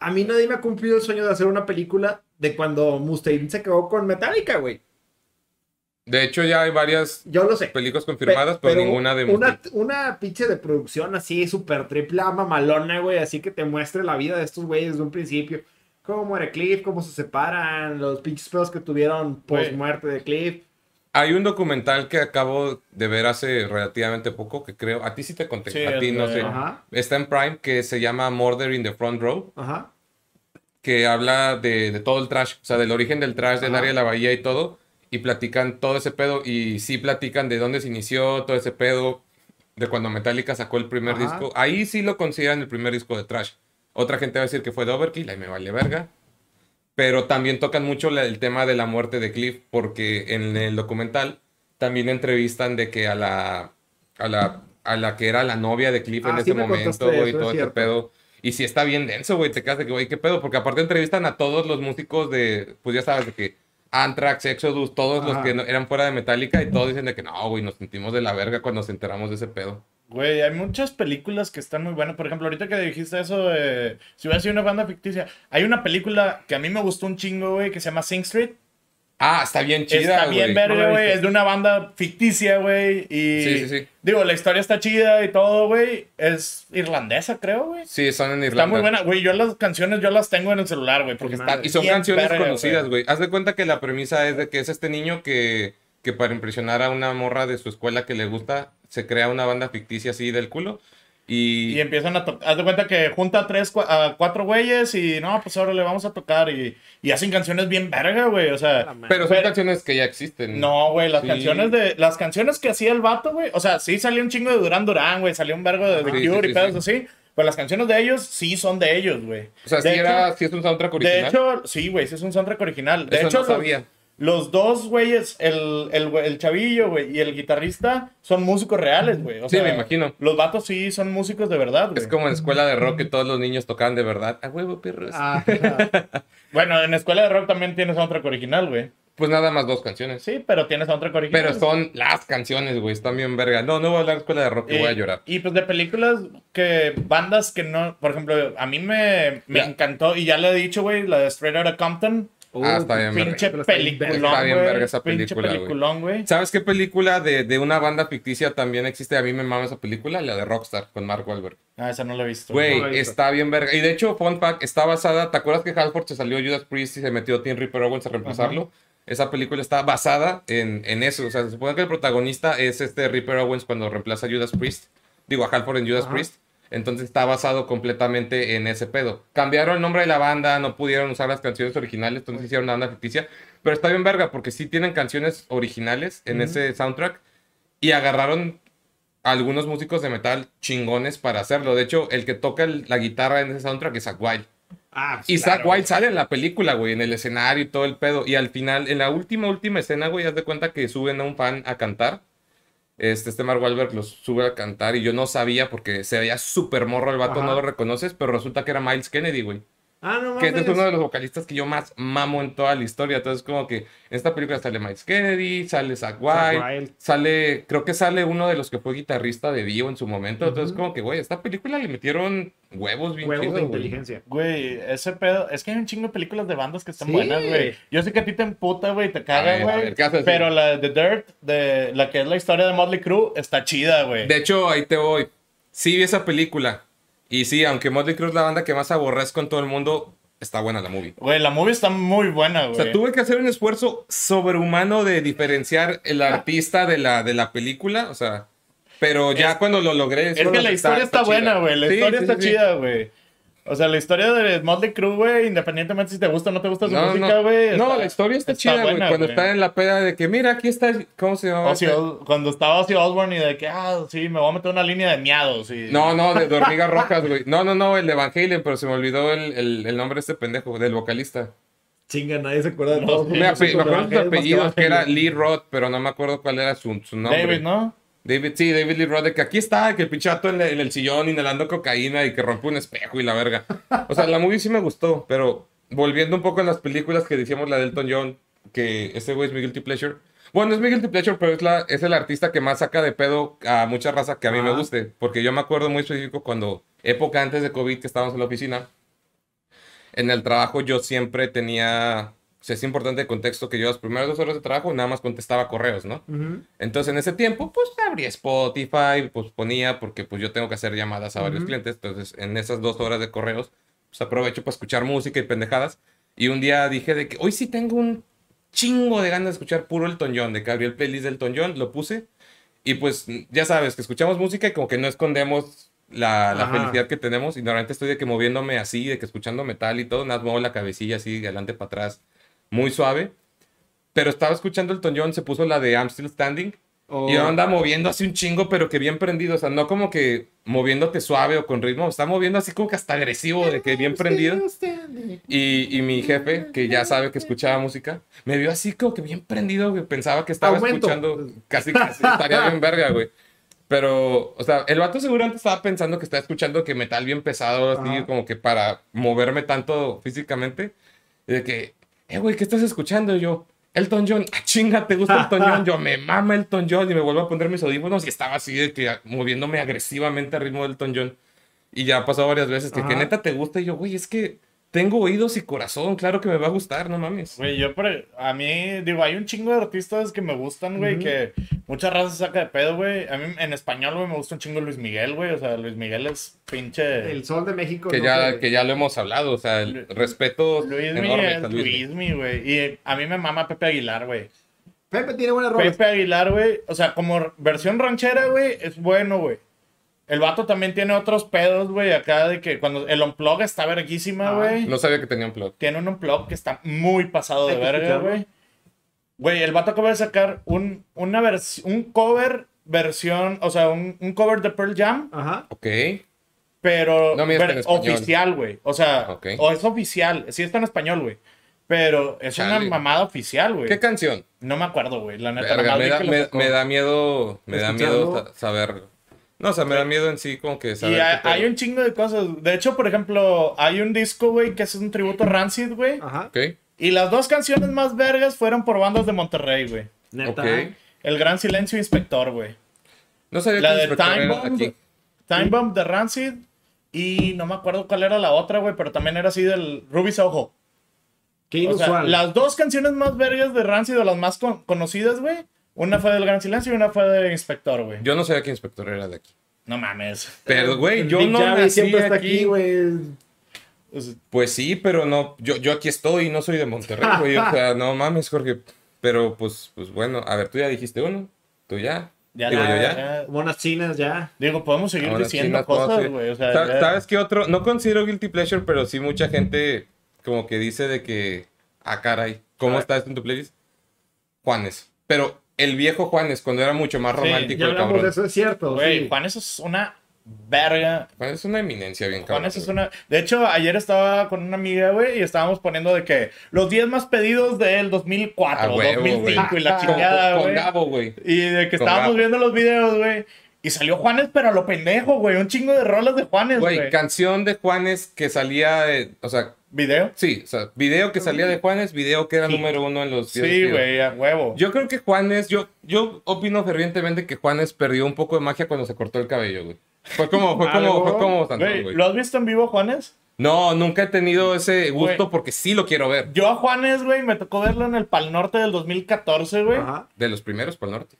a mí nadie me ha cumplido el sueño de hacer una película de cuando Mustaine se quedó con Metallica, güey. De hecho ya hay varias Yo lo sé. películas confirmadas, Pe- pero, ninguna de una, una pinche de producción así, súper triple A mamalona, güey, así que te muestre la vida de estos güeyes desde un principio. Cómo muere Cliff, cómo se separan, los pinches pedos que tuvieron post muerte de Cliff. Hay un documental que acabo de ver hace relativamente poco, que creo, a ti sí te conté, Sí, a ti el no de- sé. Ajá, Está en Prime, que se llama Murder in the Front Row, ajá. que habla de, de todo el trash, o sea, del origen del trash, del Ajá. área de la bahía y todo, y platican todo ese pedo, y sí platican de dónde se inició todo ese pedo, de cuando Metallica sacó el primer Ajá. disco. Ahí sí lo consideran el primer disco de trash. Otra gente va a decir que fue de Overkill, ahí me vale verga. Pero también tocan mucho la- el tema de la muerte de Cliff, porque en el documental también entrevistan de que a la, a la, a la que era la novia de Cliff en Ah, sí ese me momento, güey, eso, todo es ese pedo. Y si está bien denso, güey, te quedas de que, güey, qué pedo, porque aparte entrevistan a todos los músicos de, pues ya sabes, de que Anthrax, Exodus, todos los que no- eran fuera de Metallica y todos dicen de que no, güey, nos sentimos de la verga cuando nos enteramos de ese pedo. Güey, hay muchas películas que están muy buenas. Por ejemplo, ahorita que dijiste eso de si hubiera sido una banda ficticia, hay una película que a mí me gustó un chingo, güey, que se llama Sing Street. Ah, está bien chida, está bien güey. verga, güey. Es de una banda ficticia, güey. Y. Sí, sí, sí. Digo, la historia está chida y todo, güey. Es irlandesa, creo, güey. Sí, son en Irlanda. Está muy buena, güey. Yo las canciones yo las tengo en el celular, güey. Porque está. Y son canciones verga, conocidas, güey. Haz de cuenta que la premisa es de que es este niño que, que para impresionar a una morra de su escuela que le gusta, se crea una banda ficticia así del culo. Y, Y empiezan a tocar. Haz de cuenta que junta a tres, cua- a cuatro güeyes y no, pues ahora le vamos a tocar. Y, y hacen canciones bien verga, güey. O sea, pero son pero- canciones que ya existen. no, güey, las Sí. canciones de. Las canciones que hacía el vato, güey. O sea, sí salió un chingo de Durán Durán, güey. Salió un vergo de The Sí, Cure sí, y sí, pedos sí. así. Pero las canciones de ellos sí son de ellos, güey. O sea, De sí, hecho- era, sí es un soundtrack original. De hecho, sí, güey, sí es un soundtrack original. De Eso hecho, no sabía. los dos güeyes, el, el, chavillo, güey, y el guitarrista son músicos reales, güey. O Sí, sea, me imagino. Los vatos sí son músicos de verdad, güey. Es como en escuela de rock que todos los niños tocaban de verdad. A huevo, perros. Ah, Bueno, en Escuela de Rock también tienes soundtrack original, güey. Pues nada más dos canciones. Sí, pero tienes soundtrack original. Pero son las canciones, güey. Están bien verga. No, no voy a hablar de escuela de rock que Y- voy a llorar. Y pues de películas que, bandas que no, por ejemplo, a mí me, me encantó, y ya le he dicho, güey, la de Straight Outta Compton, Ah, está bien, verga. pinche pero está bien verga. peliculón, Está bien verga esa película, güey. peliculón, güey. ¿Sabes qué película de, de una banda ficticia también existe? A mí me mama esa película, la de Rockstar con Mark Wahlberg. Ah, esa no la he visto. Güey, no está bien verga. Y de hecho, fun fact, está basada. ¿Te acuerdas que Halford se salió Judas Priest y se metió Tim Ripper Owens a reemplazarlo? Esa película está basada en, en eso. O sea, se supone que el protagonista es este Ripper Owens cuando reemplaza a Judas Priest. Digo, a Halford en Judas. Priest. Entonces está basado completamente en ese pedo. Cambiaron el nombre de la banda, no pudieron usar las canciones originales, entonces hicieron una banda ficticia. Pero está bien verga, porque sí tienen canciones originales en ese soundtrack. Y agarraron a algunos músicos de metal chingones para hacerlo. De hecho, el que toca el- la guitarra en ese soundtrack es Zach Wild. ah, pues Y Zach claro. Wild sale en la película, güey, en el escenario y todo el pedo. Y al final, en la última, última escena, güey, haz de cuenta que suben a un fan a cantar. Este, este Mark Wahlberg los sube a cantar y yo no sabía porque se veía súper morro el vato, Ajá. no lo reconoces, pero resulta que era Miles Kennedy, güey. Ah, no Que este es mames. uno de los vocalistas que yo más mamo en toda la historia. Entonces, como que en esta película sale Miles Kennedy, sale Zach Wild, sale, creo que sale uno de los que fue guitarrista de Dio en su momento. Entonces, Ujú. como que, güey, esta película le metieron huevos bien Huevos de chidos, güey. inteligencia. Güey, ese pedo, es que hay un chingo de películas de bandas que están Sí. buenas, güey. Yo sé que a ti te emputa, güey, te caga, güey. Pero la de The Dirt, de la que es la historia de Motley Crue, está chida, güey. De hecho, ahí te voy. Sí vi esa película. Y sí, aunque Motley Crue es la banda que más aborrezco en todo el mundo, está buena la movie. Güey, la movie está muy buena, O güey. sea, tuve que hacer un esfuerzo sobrehumano de diferenciar el artista de la, de la película. O sea, pero ya Es- cuando lo logré... Es que la historia está, buena, güey. La Sí, historia sí, está sí. chida, güey. O sea, la historia de Motley Crue, güey, independientemente si te gusta o no te gusta su No, música, no, güey. no, la historia está, chida, güey. Cuando güey. está en la peda de que, mira, aquí está, ¿cómo se llama? Ozzy Os- cuando estaba Ozzy Osbourne y de que, ah, sí, me voy a meter una línea de miados. Y... No, no, de, de hormigas rojas, güey. No, no, no, el de Van Halen, pero se me olvidó el, el, el nombre de este pendejo, del vocalista. Chinga, nadie se acuerda de No, todos. sí, Me, de acuerdo Halen más apellidos, que era. Lee Roth, pero no me acuerdo cuál era su, su nombre. David, ¿no? David, sí, David Lee Roth, que aquí está, que el pinchato en, el- en el sillón inhalando cocaína y que rompe un espejo y la verga. O sea, la movie sí me gustó, pero volviendo un poco a las películas que decíamos, la de Elton John, que ese güey es mi guilty pleasure. Bueno, es mi guilty pleasure, pero es, la, es el artista que más saca de pedo a mucha raza que a mí me guste. Porque yo me acuerdo muy específico cuando, época antes de COVID, que estábamos en la oficina, en el trabajo yo siempre tenía, o sea, es importante el contexto que yo las primeras dos horas de trabajo nada más contestaba correos, ¿no? Ujú. Entonces en ese tiempo, pues abría Spotify, pues ponía, porque pues yo tengo que hacer llamadas a varios Ujú. clientes, entonces en esas dos horas de correos, pues aprovecho para escuchar música y pendejadas. Y un día dije de que hoy sí tengo un chingo de ganas de escuchar puro Elton John, de que abrí el playlist del Elton John, lo puse. Y pues ya sabes, que escuchamos música y como que no escondemos la, la felicidad que tenemos. Y normalmente estoy de que moviéndome así, de que escuchando metal y todo, nada muevo la cabecilla así, de adelante para atrás, muy suave. Pero estaba escuchando Elton John, se puso la de I'm Still Standing. O- Y anda moviendo así un chingo, pero que bien prendido. O sea, no como que moviéndote suave o con ritmo. Está moviendo así como que hasta agresivo, de que bien prendido. Y, y mi jefe, que ya sabe que escuchaba música, me vio así como que bien prendido, que pensaba que estaba Aumento. escuchando. Casi, casi estaría bien verga, güey. Pero, o sea, el vato seguramente estaba pensando que estaba escuchando que metal bien pesado, así Ajá. como que para moverme tanto físicamente. Y de que, eh, güey, ¿qué estás escuchando? Y yo, Elton John, ah, chinga, ¿te gusta Elton John? Yo me mama Elton John y me vuelvo a poner mis audífonos y estaba así de que moviéndome agresivamente al ritmo de Elton John. Y ya ha pasado varias veces que, que neta te gusta y yo, güey, es que tengo oídos y corazón, claro que me va a gustar, no mames. Güey, yo, por- a mí, digo, hay un chingo de artistas que me gustan, güey, que muchas razas saca de pedo, güey. A mí, en español, güey, me gusta un chingo Luis Miguel, güey. O sea, Luis Miguel es pinche... El sol de México. Que no ya, que ya lo hemos hablado, o sea, el Lu- respeto Luis Miguel, a Luismi. Luismi, güey. Y a mí me mama Pepe Aguilar, güey. Pepe tiene buenas rolas. Pepe Aguilar, güey. O sea, como versión ranchera, güey, es bueno, güey. El vato también tiene otros pedos, güey, acá de que cuando el unplug está verguísima, Ah. güey. No sabía que tenía un plot. Tiene un unplug que está muy pasado de verga, güey. Güey, el vato acaba de sacar un, una vers- un cover versión, o sea, un, un cover de Pearl Jam, Ajá. Ok. pero No, ver- oficial, güey. O sea, Ok. o es oficial, sí está en español, güey. Pero es Chale. una mamada oficial, güey. ¿Qué canción? No me acuerdo, güey. La neta, Verga, me, da, me- me da miedo, me da miedo saberlo. No, o sea, me da miedo en sí como que Y saber. hay, pedo. hay un chingo de cosas. De hecho, por ejemplo, hay un disco, güey, que es un tributo a Rancid, güey. Ajá. Ok, Y las dos canciones más vergas fueron por bandas de Monterrey, güey. Neta. El Gran Silencio Inspector, güey. No sabía La que de Time era Bomb. aquí. Time Bomb de Rancid. Y no me acuerdo cuál era la otra, güey, pero también era así del Ruby Soho. Qué O sea, inusual. las dos canciones más vergas de Rancid o las más con- conocidas, güey. Una fue del Gran Silencio y una fue de Inspector, güey. Yo no sabía que inspector era de aquí. No mames. Pero, güey, yo Big no Javi nací siempre está aquí. aquí, güey. Sea, Pues sí, pero no, yo, yo aquí estoy y no soy de Monterrey, güey. O sea, no mames, Jorge. Pero pues, pues bueno, a ver, tú ya dijiste uno. Tú ya. ya Digo la- yo ya. ya- Monas chinas ya. Digo, podemos seguir Ahora diciendo más cosas, güey. O sea, ¿Sabes qué otro? No considero guilty pleasure, pero sí mucha gente como que dice de que, ah, caray, ¿cómo Ah. está esto en tu playlist? Juanes. Pero el viejo Juanes, cuando era mucho más Sí, romántico Ya el hablamos cabrón. de eso, es cierto. Güey, sí. Juan, eso es una verga. Juanes es una eminencia bien cabrón. Juan, eso es una. De hecho, ayer estaba con una amiga, güey, y estábamos poniendo de que los 10 más pedidos del 2004, A huevo, 2005 y la Con- chingada, con, güey. Gabo, güey. Y de que Con estábamos Gabo. viendo los videos, güey. Y salió Juanes, pero a lo pendejo, güey. Un chingo de rolas de Juanes, Güey, güey. canción de Juanes que salía, de- o sea, ¿Video? sí, o sea, video que salía de Juanes, video que era Sí. número uno en los 10 Sí, güey, a huevo. Yo creo que Juanes, yo, yo opino fervientemente que Juanes perdió un poco de magia cuando se cortó el cabello, güey. Fue como, fue como, fue como Santón, Güey. ¿lo has visto en vivo, Juanes? No, nunca he tenido ese gusto porque sí lo quiero ver. Yo a Juanes, güey, me tocó verlo en el Pal Norte del 2014, güey. Ajá. De los primeros por el norte.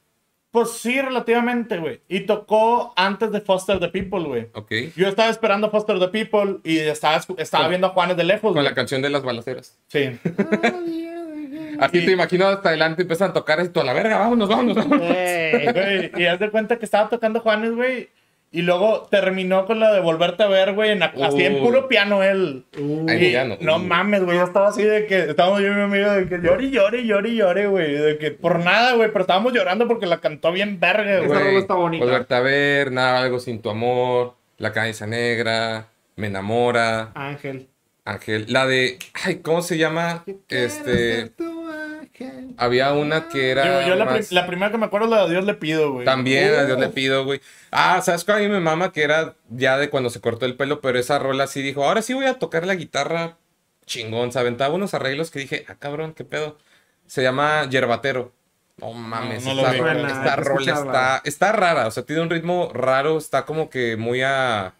Pues sí, relativamente, güey. Y tocó antes de Foster the People, güey. Ok. Yo estaba esperando Foster the People y estaba, estaba Con- viendo a Juanes de lejos, Con la canción de las balaceras. Sí. Así Sí. te imagino hasta adelante empiezan a tocar esto a la verga, vámonos, vámonos, vámonos. Ey. Güey, y haz de cuenta que estaba tocando Juanes, güey. Y luego terminó con la de volverte a ver, güey, en, así en Uy. puro piano él. Uh, Y no. no mames, güey, yo estaba así de que estábamos yo y mi amigo de que llore, llore, llore, llore, güey. De que por nada, güey, pero estábamos llorando porque la cantó bien verga, Esa güey. rola está bonita. Volverte a ver, nada, algo sin tu amor, la camisa negra, me enamora, Ángel. Ángel, la de, ay, ¿cómo se llama? Este, había una que era Yo, yo la, más- pri- la primera que me acuerdo es la de Dios le pido, güey. También a Dios le pido, güey. Ah, ¿sabes cuál a mí me mama? Que era ya de cuando se cortó el pelo, pero esa rola sí dijo, ahora sí voy a tocar la guitarra chingón. Se aventaba unos arreglos que dije, ah, cabrón, qué pedo. Se llama Yerbatero. No mames, no esta, rola, esta está, está rara. O sea, tiene un ritmo raro, está como que muy a,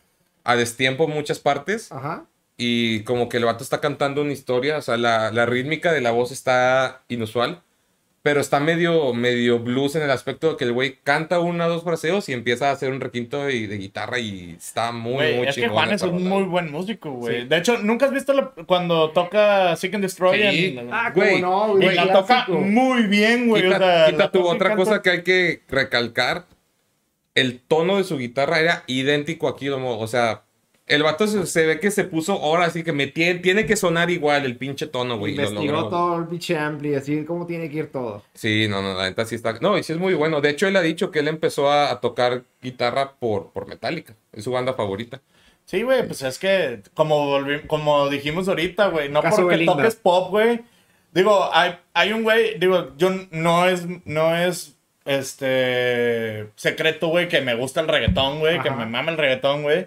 a destiempo en muchas partes. Ajá. Y como que el vato está cantando una historia, o sea, la, la rítmica de la voz está inusual, pero está medio, medio blues en el aspecto de que el güey canta una o dos fraseos y empieza a hacer un requinto de, de guitarra y está muy, Güey, muy es que chingón Juan es un muy buen músico, güey. Sí. De hecho, ¿nunca has visto la- cuando toca Seek and Destroy? Sí. en- Ah, Güey, no, y güey. la toca muy bien, güey. Quita, o sea, quita tu otra canta- cosa que hay que recalcar, el tono de su guitarra era idéntico aquí, o sea... El vato se, se ve que se puso ahora, así que me tiene, tiene que sonar igual el pinche tono, güey. y lo Investigó logró. todo el pinche ampli, así como tiene que ir todo. Sí, no, no, la neta sí está. No, y sí es muy bueno. De hecho, él ha dicho que él empezó a, a tocar guitarra por, por Metallica. Es su banda favorita. Sí, güey, pues es que, como, volvi- como dijimos ahorita, güey, no Caso porque Belinda. toques pop, güey. Digo, hay, hay un güey, digo, yo no es, no es, este, secreto, güey, que me gusta el reggaetón, güey, que me mama el reggaetón, güey.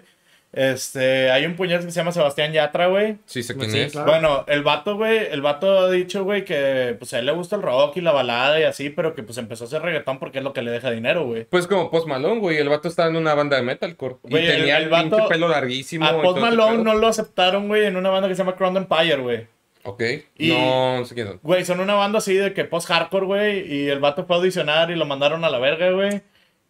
Este, hay un puñet que se llama Sebastián Yatra, güey. Sí, sé quién Sí, es. claro. Bueno, el vato, güey, el vato ha dicho, güey, que pues a él le gusta el rock y la balada y así, pero que pues empezó a hacer reggaetón porque es lo que le deja dinero, güey. Pues como Post Malone, güey. El vato estaba en una banda de metalcore. Güey, y el- tenía el el, vato- pinche pelo larguísimo. A y Post Malone no lo aceptaron, güey, en una banda que se llama Crown Empire, güey. Ok. Y- No, no sé quién son. Güey, son una banda así de que post-hardcore, güey, y el vato fue a audicionar y lo mandaron a la verga, güey.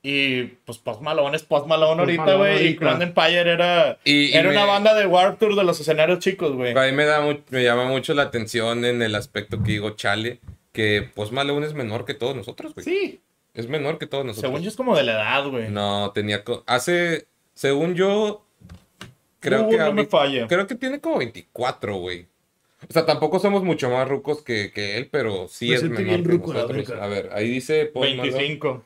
Y pues Post Malone es Post Malone Post ahorita, güey, y. Crown Empire era, Y- y era una banda de Warped Tour de los escenarios chicos, güey. A mí me, da me llama mucho la atención en el aspecto que digo, chale, que Post Malone es menor que todos nosotros, güey. Sí. Es menor que todos nosotros. Según yo es como de la edad, güey. No, tenía. Hace. Según yo. Creo Uh, que. no me falla. Creo que tiene como 24, güey. O sea, tampoco somos mucho más rucos que, que él, pero sí Me es menor que ruco, nosotros. A ver, ahí dice. Post Malone, 25.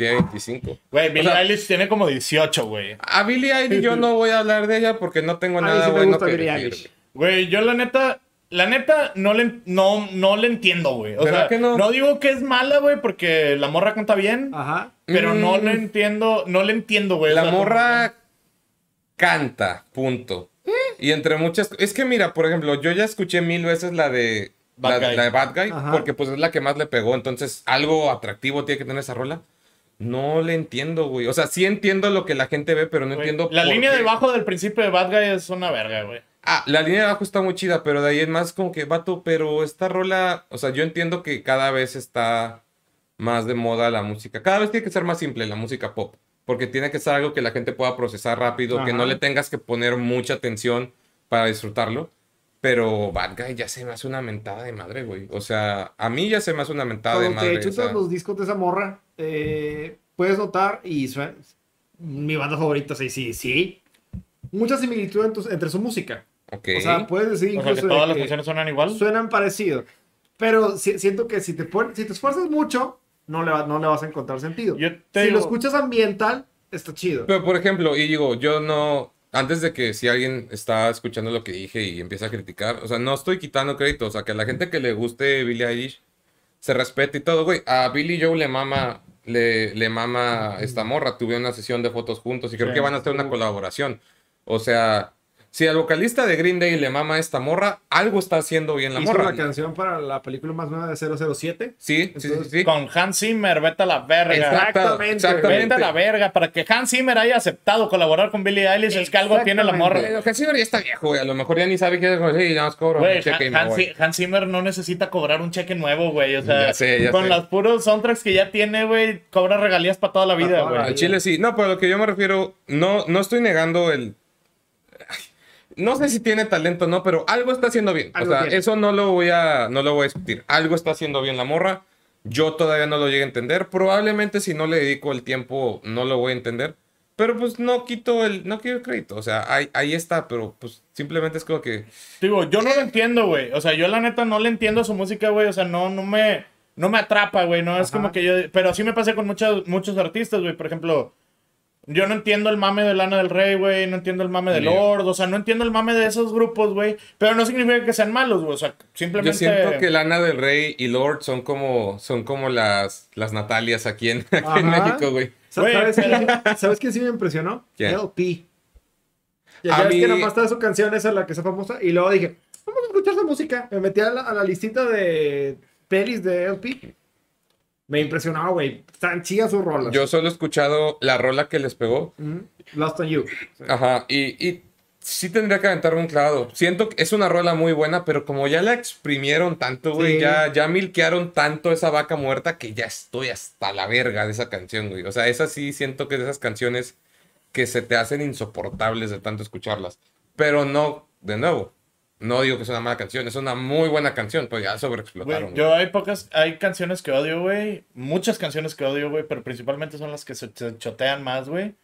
Tiene 25. Güey, Billie O sea- Eilish tiene como 18, güey. A Billie Eilish yo no voy a hablar de ella porque no tengo A nada sí bueno que decir. Güey, yo la neta, la neta, no le, no, no le entiendo, güey. O ¿Verdad sea, que no? no? digo que es mala, güey, porque la morra canta bien. Ajá. Pero no Mm. le entiendo, no le entiendo, güey. La O sea, morra canta, punto. Y entre muchas... Es que mira, por ejemplo, yo ya escuché mil veces la de... Bad la, Guy. la de Bad Guy, Ajá. porque pues es la que más le pegó. Entonces, algo atractivo tiene que tener esa rola. No le entiendo, güey. O sea, sí entiendo lo que la gente ve, pero no güey, entiendo. La por línea qué. de bajo del principio de Bad Guy es una verga, güey. Ah, la línea de abajo está muy chida, pero de ahí es más como que, vato, pero esta rola, o sea, yo entiendo que cada vez está más de moda la música. Cada vez tiene que ser más simple la música pop, porque tiene que ser algo que la gente pueda procesar rápido, que no le tengas que poner mucha atención para disfrutarlo. Pero Bad Guy ya se me hace una mentada de madre, güey. O sea, a mí ya se me hace una mentada de Cuando te madre. chutas esa- los discos de esa morra, eh, puedes notar, y suena- mi banda favorita es sí, sí, mucha similitud en tus- entre su música. Ok. O sea, puedes decir O sea, incluso que de todas las que canciones suenan igual. suenan parecido. Pero si- siento que si te, si te esfuerzas mucho, no le, va- no le vas a encontrar sentido. Yo te si digo- lo escuchas ambiental, está chido. Pero por ejemplo, y digo, yo no, antes de que si alguien está escuchando lo que dije y empieza a criticar, o sea, no estoy quitando crédito, o sea, que a la gente que le guste Billie Eilish se respete y todo, güey. A Billy Joe le mama, le, le mama esta morra, tuvieron una sesión de fotos juntos y creo Sí. que van a hacer una colaboración. O sea, si al vocalista de Green Day le mama esta morra, algo está haciendo bien la Hizo morra. la canción para la película más nueva de 007. Sí, sí, sí, Entonces, sí. Con Hans Zimmer, vete a la verga. Exactamente, exactamente. Vete a la verga. Para que Hans Zimmer haya aceptado colaborar con Billie Eilish, es que algo tiene la morra. Pero Hans Zimmer ya está viejo, güey. A lo mejor ya ni sabe qué es. Sí, nada más cobro. Güey, un cheque y Han- me Hans, voy. Zi- Hans Zimmer no necesita cobrar un cheque nuevo, güey. O sea, Ya sé, ya con sé. los puros soundtracks que ya tiene, güey, cobra regalías para toda la vida, güey. Al Chile sí. No, pero a lo que yo me refiero, no, no estoy negando el. No sé si tiene talento o no, pero algo está haciendo bien. Algo o sea, tiene. eso no lo voy a, no lo voy a discutir. Algo está haciendo bien la morra. Yo todavía no lo llegué a entender. Probablemente si no le dedico el tiempo, no lo voy a entender. Pero pues no quito el, no quiero el crédito. O sea, ahí, ahí está, pero pues simplemente es como que. Digo, yo no lo entiendo, güey. O sea, yo la neta no le entiendo su música, güey. O sea, no, no me, no me atrapa, güey. No es como que yo. Pero sí me pasa con muchos, muchos artistas, güey. Por ejemplo, yo no entiendo el mame de Lana del Rey, güey. No entiendo el mame de. Lord. O sea, no entiendo el mame de esos grupos, güey. Pero no significa que sean malos, güey. O sea, simplemente. Yo siento que Lana del Rey y Lord son como, son como las, las Natalias aquí en, aquí en. México, güey. Sa- Güey, ¿Sabes, ¿Sabes quién sí me impresionó? ¿Quién? LP. Ya A sabes mí- que nada más está su canción, esa la que está famosa. Y luego dije, vamos a escuchar su música. Me metí a la, a la listita de pelis de LP. Me impresionó, güey. Están chidas sus rolas. Yo solo he escuchado la rola que les pegó. Ujú. Lost on You. Ajá, y, y sí tendría que aventarme un clavado. Siento que es una rola muy buena, pero como ya la exprimieron tanto, güey, Sí. ya, ya milquearon tanto esa vaca muerta que ya estoy hasta la verga de esa canción, güey. O sea, esa sí siento que es de esas canciones que se te hacen insoportables de tanto escucharlas. Pero no, de nuevo, no digo que es una mala canción, es una muy buena canción, pues ya sobreexplotaron. Güey, yo hay pocas, hay canciones que odio, güey. Muchas canciones que odio, güey, pero principalmente son las que se, se chotean más, güey.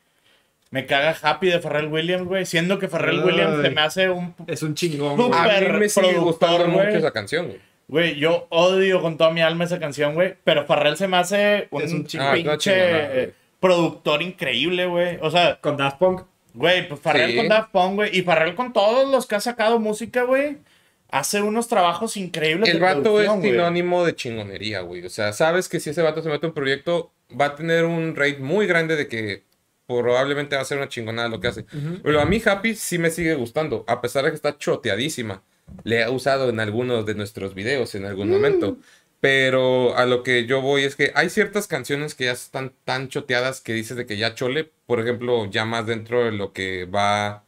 Me caga Happy de Pharrell Williams, güey. Siendo que Pharrell Ay. Williams se me hace un... Es un chingón, güey. A mí me sigue gustando mucho güey. esa canción, güey. Güey, yo odio con toda mi alma esa canción, güey. Pero Pharrell se me hace un, Es un pinche chingón. Ah, es una chingonada, güey. productor increíble, güey. O sea, Con Daft Punk. Güey, pues Pharrell Sí. con Daft Punk, güey. Y Pharrell con todos los que ha sacado música, güey. Hace unos trabajos increíbles. El de vato es sinónimo de chingonería, güey. O sea, sabes que si ese vato se mete en un proyecto, va a tener un rate muy grande de que probablemente va a ser una chingonada lo que hace. Pero a mí Happy sí me sigue gustando, a pesar de que está choteadísima. Le he usado en algunos de nuestros videos en algún momento. Pero a lo que yo voy es que hay ciertas canciones que ya están tan choteadas que dices de que ya chole. Por ejemplo, ya más dentro de lo que va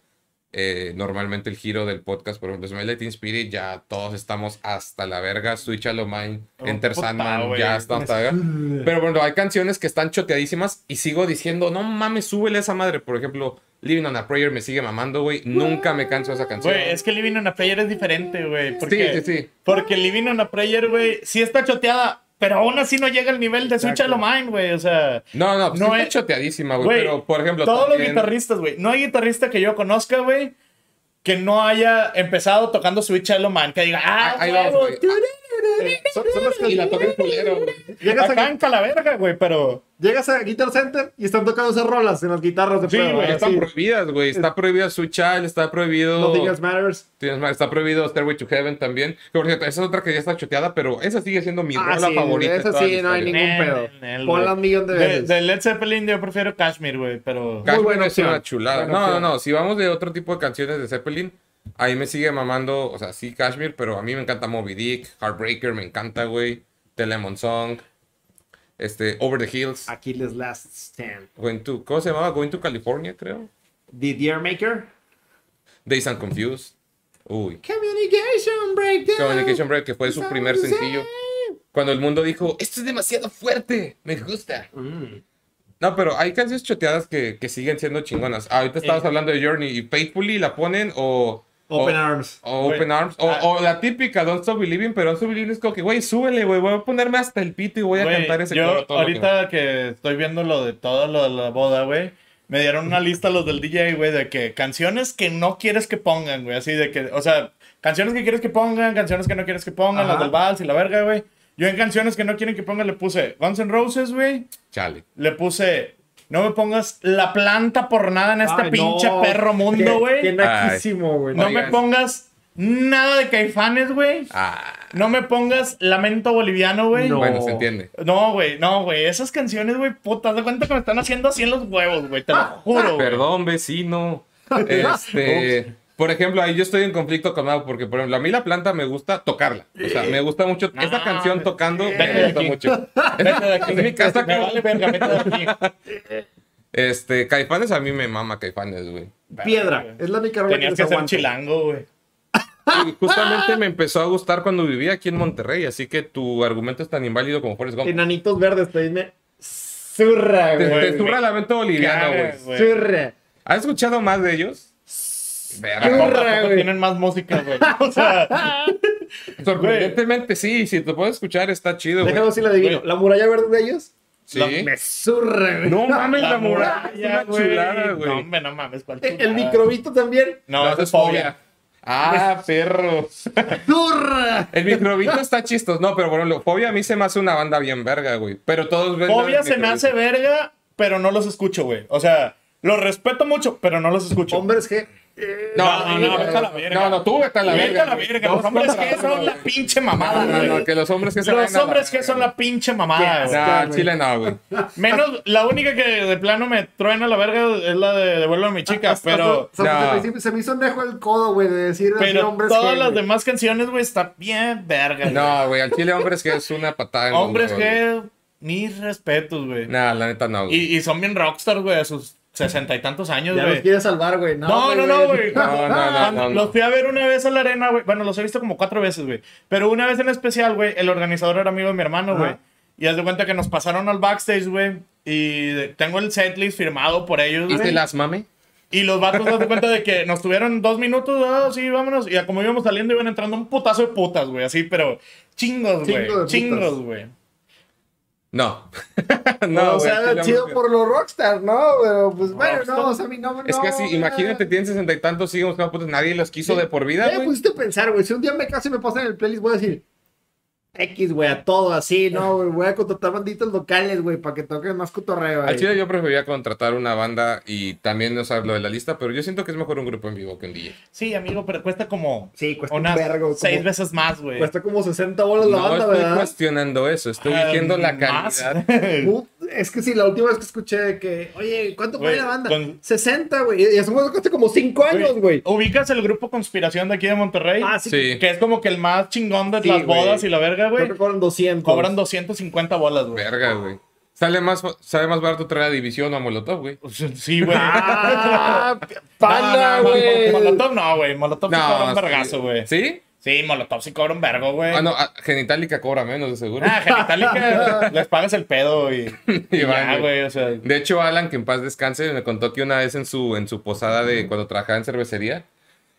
eh, normalmente el giro del podcast, por ejemplo, Smile Lighting Spirit, ya todos estamos hasta la verga. Switch a lo Mine, Oh, Enter puta, Sandman, ya está hasta la verga. Pero bueno, hay canciones que están choteadísimas y sigo diciendo, no mames, súbele esa madre. Por ejemplo, Living on a Prayer me sigue mamando, güey. Nunca me canso de esa canción. Güey, es que Living on a Prayer es diferente, güey. Sí, sí, sí. Porque Living on a Prayer, güey, sí está choteada, pero aún así no llega al nivel de Switch lo Mine, güey. O sea, No, no, pues No sí está es- choteadísima, güey. Pero, por ejemplo, todos los guitarristas, güey. No hay guitarrista que yo conozca, güey, que no haya empezado tocando Switch lo Mine. Que diga, ah, Ahí- ahí vamos, güey. Tururú". Son, son las Y la canciones. tocan culero, güey. Llegas, Acá a, en Calaverga, güey, pero. llegas a Guitar Center y están tocando esas rolas en las guitarras de Sí, güey, están prohibidas, güey. Está prohibido Sweet Child, está prohibido. Nothing Else Matters. Está prohibido Stairway to Heaven también. Que por cierto, esa es otra que ya está choteada, pero esa sigue siendo mi Ah, rola sí, favorita. de esa sí, la no hay ningún pedo. El, Ponla un millón de De, veces. de Led Zeppelin yo prefiero Kashmir, güey, pero. Cashmere buena es una opción. chulada. Buena No, no, opción. no. Si vamos de otro tipo de canciones de Zeppelin, ahí me sigue mamando, o sea, sí, Kashmir, pero a mí me encanta Moby Dick, Heartbreaker, me encanta, güey. The Lemon Song, este, Over the Hills, Aquiles Last Stand. Going to, ¿cómo se llamaba? Going to California, creo. The Deer Maker. Days and Confused. Uy. Communication Breakdown. Communication Break, que fue su primer sencillo. Cuando el mundo dijo, esto es demasiado fuerte, me gusta. Mm. No, pero hay canciones choteadas que, que siguen siendo chingonas. Ah, ahorita estabas Eh. hablando de Journey y Faithfully la ponen o... Open o- Arms. O. Open Arms. O, Ah. o la típica Don't Stop Believing, pero Don't Stop Believing es como que, güey, súbele, güey. Voy a ponerme hasta el pito y voy a cantar ese yo coro todo lo que ahorita que, estoy viendo lo de todo lo de la boda, güey, me dieron una lista los del DJ, güey, de que canciones que no quieres que pongan, güey, así de que, o sea, canciones que quieres que pongan, canciones que no quieres que pongan, Ajá. las del vals y la verga, güey. Yo en canciones que no quieren que pongan le puse Guns N' Roses, güey, Chale. le puse no me pongas la planta por nada en este Ay, pinche no. perro mundo, güey. No Oigan. me pongas nada de caifanes, güey. Ah, No me pongas lamento boliviano, güey. No. bueno, se entiende. No, güey, no, güey. Esas canciones, güey, puta, de cuenta que me están haciendo así en los huevos, güey. Te lo juro, güey. Perdón, vecino. Este, por ejemplo, ahí yo estoy en conflicto con Mau, porque por ejemplo, a mí la planta me gusta tocarla. O sea, me gusta mucho esta Ah, canción tocando, vete me gusta aquí. mucho. Vete de aquí. En mi casa, me vale verga, vete de aquí. Este, Caifanes a mí me mama Caifanes, güey. Piedra. Es la única Tenías les que ser chilango, güey. Y justamente me empezó a gustar cuando vivía aquí en Monterrey, así que tu argumento es tan inválido como Forrest Gump. Enanitos verdes, te dime. Zurra, Te, güey. te zurra lamento boliviano, güey. Zurra. ¿Has escuchado más de ellos? Verga. Tienen más música, güey. O sea, Sorprendentemente sí, si te puedes escuchar está chido, güey. Déjame si la adivino. ¿La muralla verde de ellos? Sí. Me zurra, güey. No mames, la, la muralla, una chulada, güey. No, hombre, no mames, ¿cuál El chulada? microbito también. No, No, eso es fobia. Ah, perro. ¡Zurra! El microbito está chistoso. No, pero bueno, Fobia a mí se me hace una banda bien verga, güey. Pero todos ven. Fobia se me hace verga, pero no los escucho, güey. O sea, los respeto mucho, pero no los escucho. Hombres que. No, No, no, no, no, vete a la verga. No, no, tú vete a la Vete verga. a la verga. Los hombres que son la pinche No, mamada, no, no, que los hombres que se Los hombres que verga, son la pinche mamada, güey. Chile no, güey. Menos, la única que de plano me truena la verga es la de Devuelve a mi chica, pero... No. se, me, hizo nejo el codo, güey, de decir Pero hombres todas las demás canciones, güey, están bien vergas. No, güey, al Chile hombres que es una patada Hombres que... Mis respetos, güey. Nah, la neta no, güey. Y, y son bien rockstar, güey, a sus sesenta y tantos años, Ya los güey. quiere salvar, güey. No, No, no, no, güey. No, no, no, Cuando no, no. Los fui a ver una vez a la arena, güey. Bueno, los he visto como cuatro veces, güey. Pero una vez en especial, güey, el organizador era amigo de mi hermano, güey. Y haz de cuenta que nos pasaron al backstage, güey. Y tengo el setlist firmado por ellos, ¿Y güey. te las mame? Y los vatos, haz de cuenta de que nos tuvieron dos minutos, ah, sí, vámonos. Y como íbamos saliendo, iban entrando un putazo de putas, güey. Así, pero chingos, güey. Chingos, güey. No. No, o sea, chido por los rockstar, ¿no? Pero pues bueno, Rockstar. no, o sea, a mí no, Es no, que así, güey. imagínate, tienen sesenta y tantos, siguen buscando putos, nadie los quiso de por vida, Ya me güey. pusiste a pensar, güey. Si un día me caso y me pasan en el playlist, voy a decir X, güey, a todo así, ¿no? güey? Voy a contratar banditos locales, güey, para que toquen más cotorreo. Al ahí. chile yo preferiría contratar una banda y también, o sea, lo de la lista, pero yo siento que es mejor un grupo en vivo que un DJ. Sí, amigo, pero cuesta como Sí, cuesta un vergo. como- seis veces más, güey. Cuesta como 60 bolas la No banda, estoy ¿verdad? cuestionando eso, estoy Ah, diciendo la calidad. Es que sí, la última vez que escuché que, oye, ¿cuánto fue Güey, la banda? con- 60, güey. Y es que hace como 5 años, güey. ¿Ubicas el grupo Conspiración de aquí de Monterrey? Ah, sí. Sí. Que es como que el más chingón de Sí, las güey. bodas y la verga, Creo güey. que cobran 200. Cobran 250 bolas, güey. Verga, güey. Sale más, sale más barato traer a División o a Molotov, güey. Sí, güey. Ah, panda, No, no, no, güey. Molotov no, güey. Molotov sí cobra un vergazo, güey. ¿Sí? Sí, Molotov sí cobra un vergo, güey. Ah, no, ah, Genitalica cobra menos, de seguro. Ah, Genitalica, les pagas el pedo y, y ya, güey. O sea, De hecho, Alan, que en paz descanse, me contó que una vez en su, en su posada de cuando trabajaba en cervecería,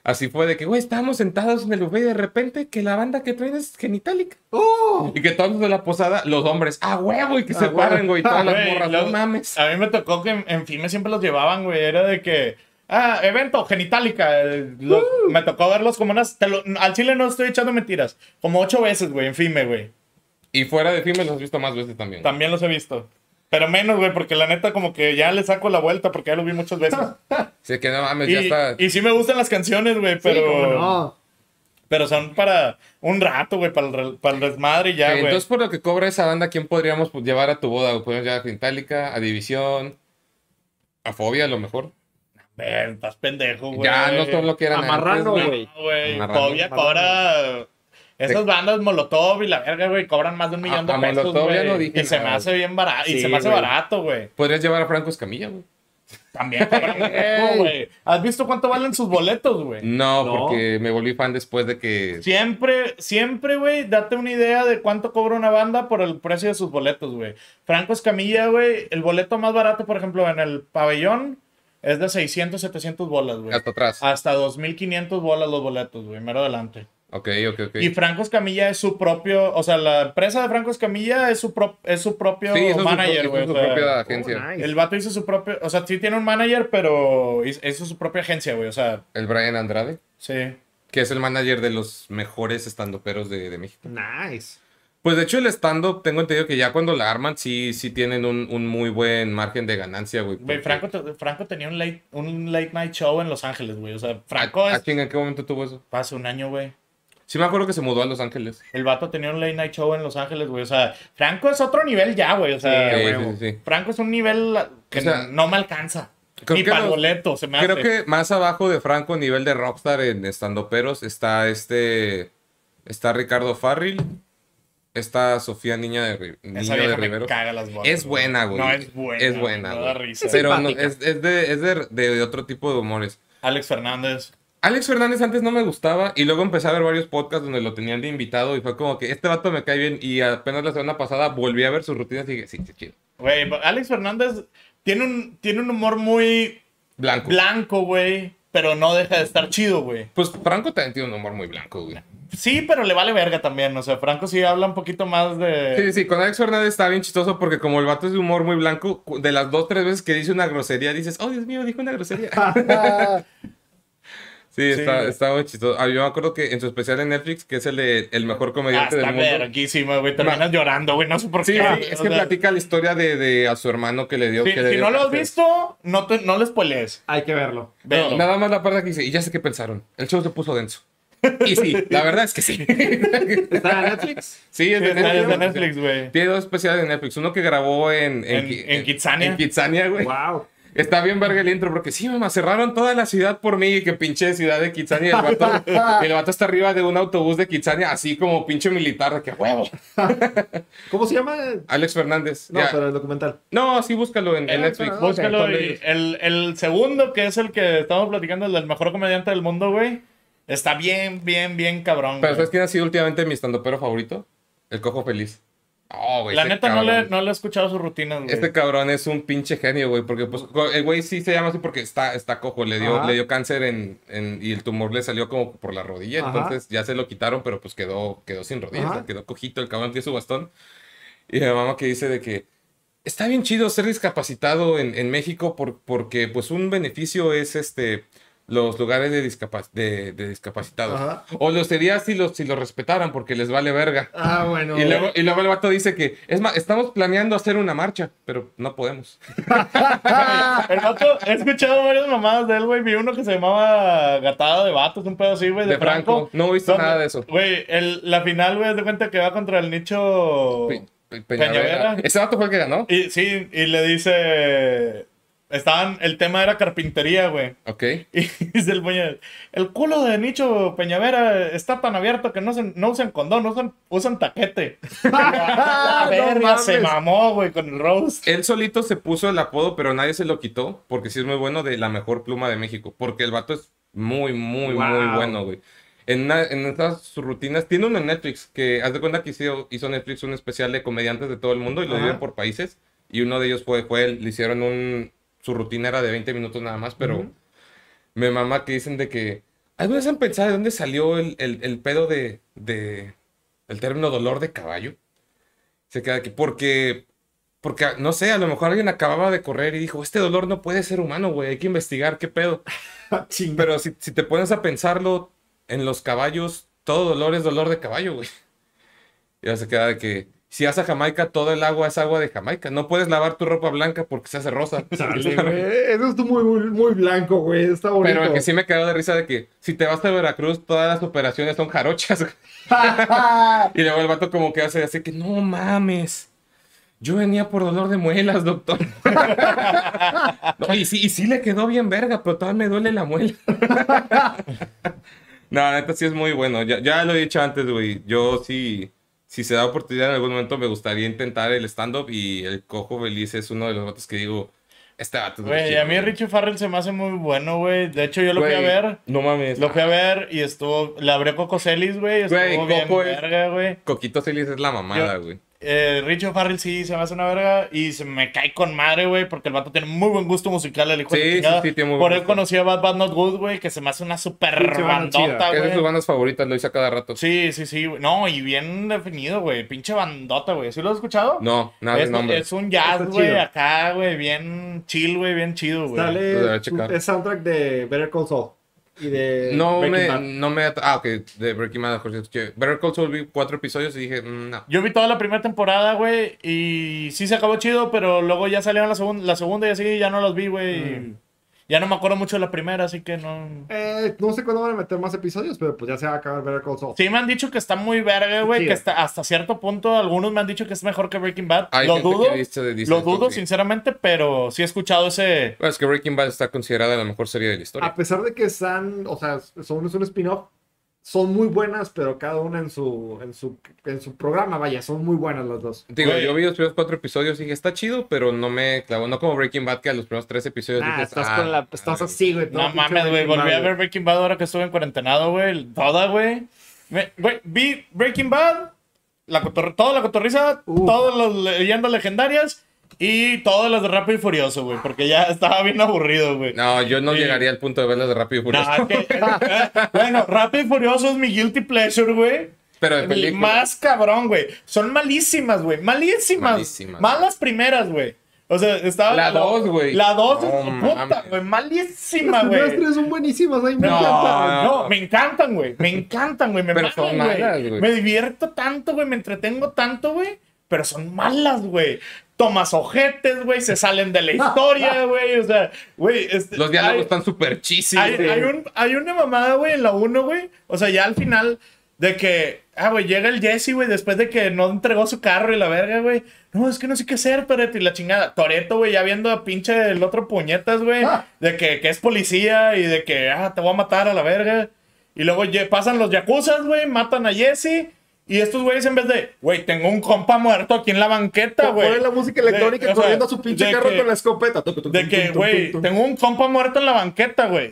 así fue de que, güey, estábamos sentados en el buffet y de repente que la banda que traen es Genitalica. Oh, Y que todos de la posada, los hombres, ah, huevo, y que se huevo. paran, güey, todas las güey, morras, no mames. A mí me tocó que en, en FIME siempre los llevaban, güey. Era de que Ah, evento, Genitalica. eh, lo- Me tocó verlos como unas. te lo- al chile no estoy echando mentiras. Como ocho veces, güey, en FIME, güey. Y fuera de filmes los has visto más veces también. También los he visto. Pero menos, güey, porque la neta, como que ya le saco la vuelta porque ya lo vi muchas veces. Sí, que no mames, y, ya está. y sí me gustan las canciones, güey, pero. Sí, cómo no. Pero son para un rato, güey, para el, re- para el desmadre y ya, güey. entonces, por lo que cobra esa banda, ¿quién podríamos pues, llevar a tu boda? Podríamos llevar a Gentálica, a División, a Fobia a lo mejor. Estás pendejo, güey. Ya no son lo que eran Amarrano, güey. Amarrando. cobra. Esas bandas Molotov y la verga, güey, cobran más de un millón A- de a pesos, Molotov ya güey. no dije y se me hace bien barato. y se me hace barato, güey. Podrías llevar a Franco Escamilla, güey. También cobran güey. ¿Has visto cuánto valen sus boletos, güey? No, No. porque me volví fan después de que. Siempre, siempre, güey, date una idea de cuánto cobra una banda por el precio de sus boletos, güey. Franco Escamilla, güey, el boleto más barato, por ejemplo, en el pabellón es de 600, 700 bolas, güey. Hasta atrás. Hasta 2500 bolas los boletos, güey, mero adelante. Ok, ok, ok. Y Franco Escamilla es su propio, o sea, la empresa de Franco Escamilla es su, pro- es su propio Sí, eso es su manager, pro- güey. su sea, propia agencia. Oh, nice. El vato hizo su propio, o sea, sí tiene un manager, pero hizo hizo su propia agencia, güey, o sea, El Brian Andrade, sí. que es el manager de los mejores estandoperos de, de México. Nice. Pues de hecho, el stand-up, tengo entendido que ya cuando la arman, sí, sí tienen un, un muy buen margen de ganancia, güey. Güey, Franco, te- Franco tenía un late, un late night show en Los Ángeles, güey. O sea, ¿A, Franco a es... quién, en qué momento tuvo eso? Hace un año, güey. Sí me acuerdo que se mudó a Los Ángeles. El vato tenía un late night show en Los Ángeles, güey. O sea, Franco es otro nivel ya, güey. O sea, Sí, sí. Franco es un nivel que O sea, no me alcanza. creo Ni para boleto, se me Creo hace. que más abajo de Franco, nivel de rockstar en estandoperos, está este. Está Ricardo Farril. Está Sofía Niña de, Niño Esa de vieja me Rivero. caga las bolas. Es buena, güey. No, es buena. Es buena, da risa. Pero no, es, es de, es de, de otro tipo de humores. Alex Fernández. Alex Fernández antes no me gustaba y luego empecé a ver varios podcasts donde lo tenían de invitado y fue como que este vato me cae bien y apenas la semana pasada volví a ver sus rutinas y dije, sí, sí, chido. Güey, Alex Fernández tiene un, tiene un humor muy Blanco. blanco, güey. Pero no deja de estar chido, güey. Pues Franco también tiene un humor muy blanco, güey. Sí, pero le vale verga también. O sea, Franco sí habla un poquito más de. Sí, sí, con Alex Fernández está bien chistoso porque como el vato es de humor muy blanco, de las dos, tres veces que dice una grosería, dices, oh, Dios mío, dijo una grosería. Sí, Sí, está, está muy chistoso. Ah, yo me acuerdo que en su especial en Netflix, que es el de El Mejor Ah, Comediante está del Mundo. verguísima, güey. Terminas llorando, güey. No sé por Sí, qué. sí, es O que sea, pltica la historia de, de a su hermano que le dio. Si, que le si dio no lo has visto, no, te, no le spoilees. Hay que verlo. No, nada más la parte que dice, y ya sé qué pensaron. El show se puso denso. Y sí, la verdad es que sí. ¿Está en Netflix? Sí, es de está- es de Netflix. Netflix, güey. Tiene dos especiales de Netflix. Uno que grabó en... En- Ki- en Kitsania. En Kitsania, güey. Wow. Está bien verga el intro porque sí, mamá, cerraron toda la ciudad por mí. Que pinche ciudad de Kitsania. Y el vato, y el vato está arriba de un autobús de Kitsania, así como pinche militar. De que huevo. ¿Cómo se llama? Alex Fernández. No, ya. pero el documental. No, sí, búscalo en, en Netflix. Búscalo. Ok, y el, el segundo, que es el que estamos platicando, el del mejor comediante del mundo, güey. Está bien, bien, bien cabrón. Pero güey. ¿sabes quién ha sido últimamente mi estandopero favorito? El Cojo Feliz. Oh, güey, La neta no le, no le he escuchado sus rutinas, güey. Este cabrón es un pinche genio, güey, porque pues el güey sí se llama así porque está, está cojo, le dio, Ajá. le dio cáncer en, en- y el tumor le salió como por la rodilla, Ajá. entonces ya se lo quitaron, pero pues quedó, quedó sin rodilla, Ajá. o sea, quedó cojito, el cabrón tiene su bastón. Y mi mamá que dice de que está bien chido ser discapacitado en, en México por, porque pues un beneficio es este los lugares de, discapa- de, de discapacitados. Ajá. O lo sería si los, si los respetaran porque les vale verga. Ah, bueno. Y luego, y luego el vato dice que, es más, estamos planeando hacer una marcha, pero no podemos. El vato, he escuchado varias mamadas de él, güey. Vi uno que se llamaba Gatada de Vatos, un pedo así, güey. De, De Franco. No he visto Donde- nada de eso. Güey, el- la final, güey, de cuenta que va contra el nicho. Pe- Pe- Peñavera. Peñavera. Ese vato fue el que ganó. Y sí, y le dice. Estaban. El tema era carpintería, güey. Ok. Y dice el puñal, el culo de Nicho Peñavera está tan abierto que no, se- no usan condón, usan, usan taquete. La No verga, se mamó, güey, con el roast. Él solito se puso el apodo, pero nadie se lo quitó, porque sí es muy bueno de la mejor pluma de México. Porque el vato es muy, muy, muy bueno, güey. En, una- en estas rutinas, tiene uno en Netflix, que haz de cuenta que hizo, hizo Netflix un especial de comediantes de todo el mundo y lo dividen por países. Y uno de ellos fue, fue él, le hicieron un, su rutina era de 20 minutos nada más, pero me mama que dicen de que, ¿alguna vez han pensado de dónde salió el, el- el pedo de, de, el término dolor de caballo? Se queda aquí, porque Porque, no sé, a lo mejor alguien acababa de correr y dijo, este dolor no puede ser humano, güey, hay que investigar qué pedo. Chinga. Pero si, si te pones a pensarlo, en los caballos, todo dolor es dolor de caballo, güey. Y ya se queda de que, si vas a Jamaica, todo el agua es agua de Jamaica. No puedes lavar tu ropa blanca porque se hace rosa. Chale, güey. Eso es muy, muy, muy blanco, güey. Está bonito. Pero el que sí me quedó de risa de que si te vas a Veracruz, todas las operaciones son jarochas. y luego el vato como que hace así que, no mames. Yo venía por dolor de muelas, doctor. No, y, sí, y sí le quedó bien verga, pero todavía me duele la muela. no, neta sí es muy bueno. Ya, ya lo he dicho antes, güey. Yo sí, si se da oportunidad en algún momento, me gustaría intentar el stand-up y el Cojo Feliz es uno de los vatos que digo, este vato Güey, a mí Richie Farrell se me hace muy bueno, güey. De hecho, yo lo fui a ver. No mames. Lo fui a ver y estuvo. Le abrió Coco Celis, güey. Estuvo bien Coco es- verga, güey. Coquito Celis es la mamada, güey. Eh, Richie Farrell sí se me hace una verga y se me cae con madre, güey, porque el vato tiene muy buen gusto musical, el hijo de Sí, la sí, chingada. sí, tiene muy Por él conocí a Bad Bad Not Good, güey, que se me hace una super bandota, Es de sus güey. bandas favoritas, lo hice a cada rato. Sí, sí, sí, güey. No, y bien definido, güey. Pinche bandota, güey. ¿Sí lo has escuchado? No, nada de es, nombre. es un jazz, güey, acá, güey, bien chill, güey, bien chido, güey. Sale es soundtrack de Better Call Saul y de No Breaking me, Bad. no me... Ah, ok, de Breaking Bad. Better Call Saul vi cuatro episodios y dije, mm, no. Yo vi toda la primera temporada, güey, y sí se acabó chido, pero luego ya salieron la, segun- la segunda y así ya no los vi, güey. Mm. Ya no me acuerdo mucho de la primera, así que no... Eh, no sé cuándo van a meter más episodios, pero pues ya se va a acabar Better Call Saul. Sí me han dicho que está muy verga, güey, que está, hasta cierto punto algunos me han dicho que es mejor que Breaking Bad. Hay lo dudo, lo dudo sí. sinceramente, pero sí he escuchado ese... Bueno, es que Breaking Bad está considerada la mejor serie de la historia. A pesar de que están, o sea, son es un spin-off, son muy buenas, pero cada una en su, en su, en su programa, vaya, son muy buenas las dos. Digo, yo vi los primeros cuatro episodios y dije, está chido, pero no me clavó. No como Breaking Bad, que a los primeros tres episodios Ah, dije, estás ah, con la, estás madre". así, güey. No mames, güey. Volví a ver Breaking Bad ahora que estuve en cuarentenado, güey. Toda, güey. Vi Breaking Bad, la cotor- toda la cotorriza, Uf. todas las leyendas legendarias y todas las de Rápido y Furioso, güey. Porque ya estaba bien aburrido, güey. No, yo no Sí. llegaría al punto de verlas de Rápido y Furioso. Nah, que- bueno, Rápido y Furioso es mi guilty pleasure, güey. pero de El película. Más cabrón, güey. Son malísimas, güey. Malísimas. Malísimas. Más las primeras, güey. O sea, estaba. La dos, güey. La dos, No puta, güey. Malísima, Las primeras güey. tres son buenísimas, ahí me No. encantan. No, me encantan, güey. Me encantan, güey. Me Pero son malas, güey. Me divierto tanto, güey. Me entretengo tanto, güey. Pero son malas, güey. Tomas ojetes, güey. Se salen de la historia, güey. O sea, güey. este, Los diálogos hay- están súper chis. hay, hay un- hay una mamada, güey, en la 1, güey. O sea, ya al final de que, ah, güey, llega el Jesse, güey, después de que no entregó su carro y la verga, güey. No, es que no sé qué hacer, Toreto, y la chingada. Toreto, güey, ya viendo a pinche el otro puñetas, güey, Ah. de que, que es policía y de que, ah, te voy a matar a la verga. Y luego pasan los yakuzas, güey, matan a Jesse. Y estos güeyes en vez de, güey, tengo un compa muerto aquí en la banqueta, güey. Ponen la música electrónica De- o sea, corriendo a su pinche carro que- con la escopeta. de que, güey, tengo un compa muerto en la banqueta, güey.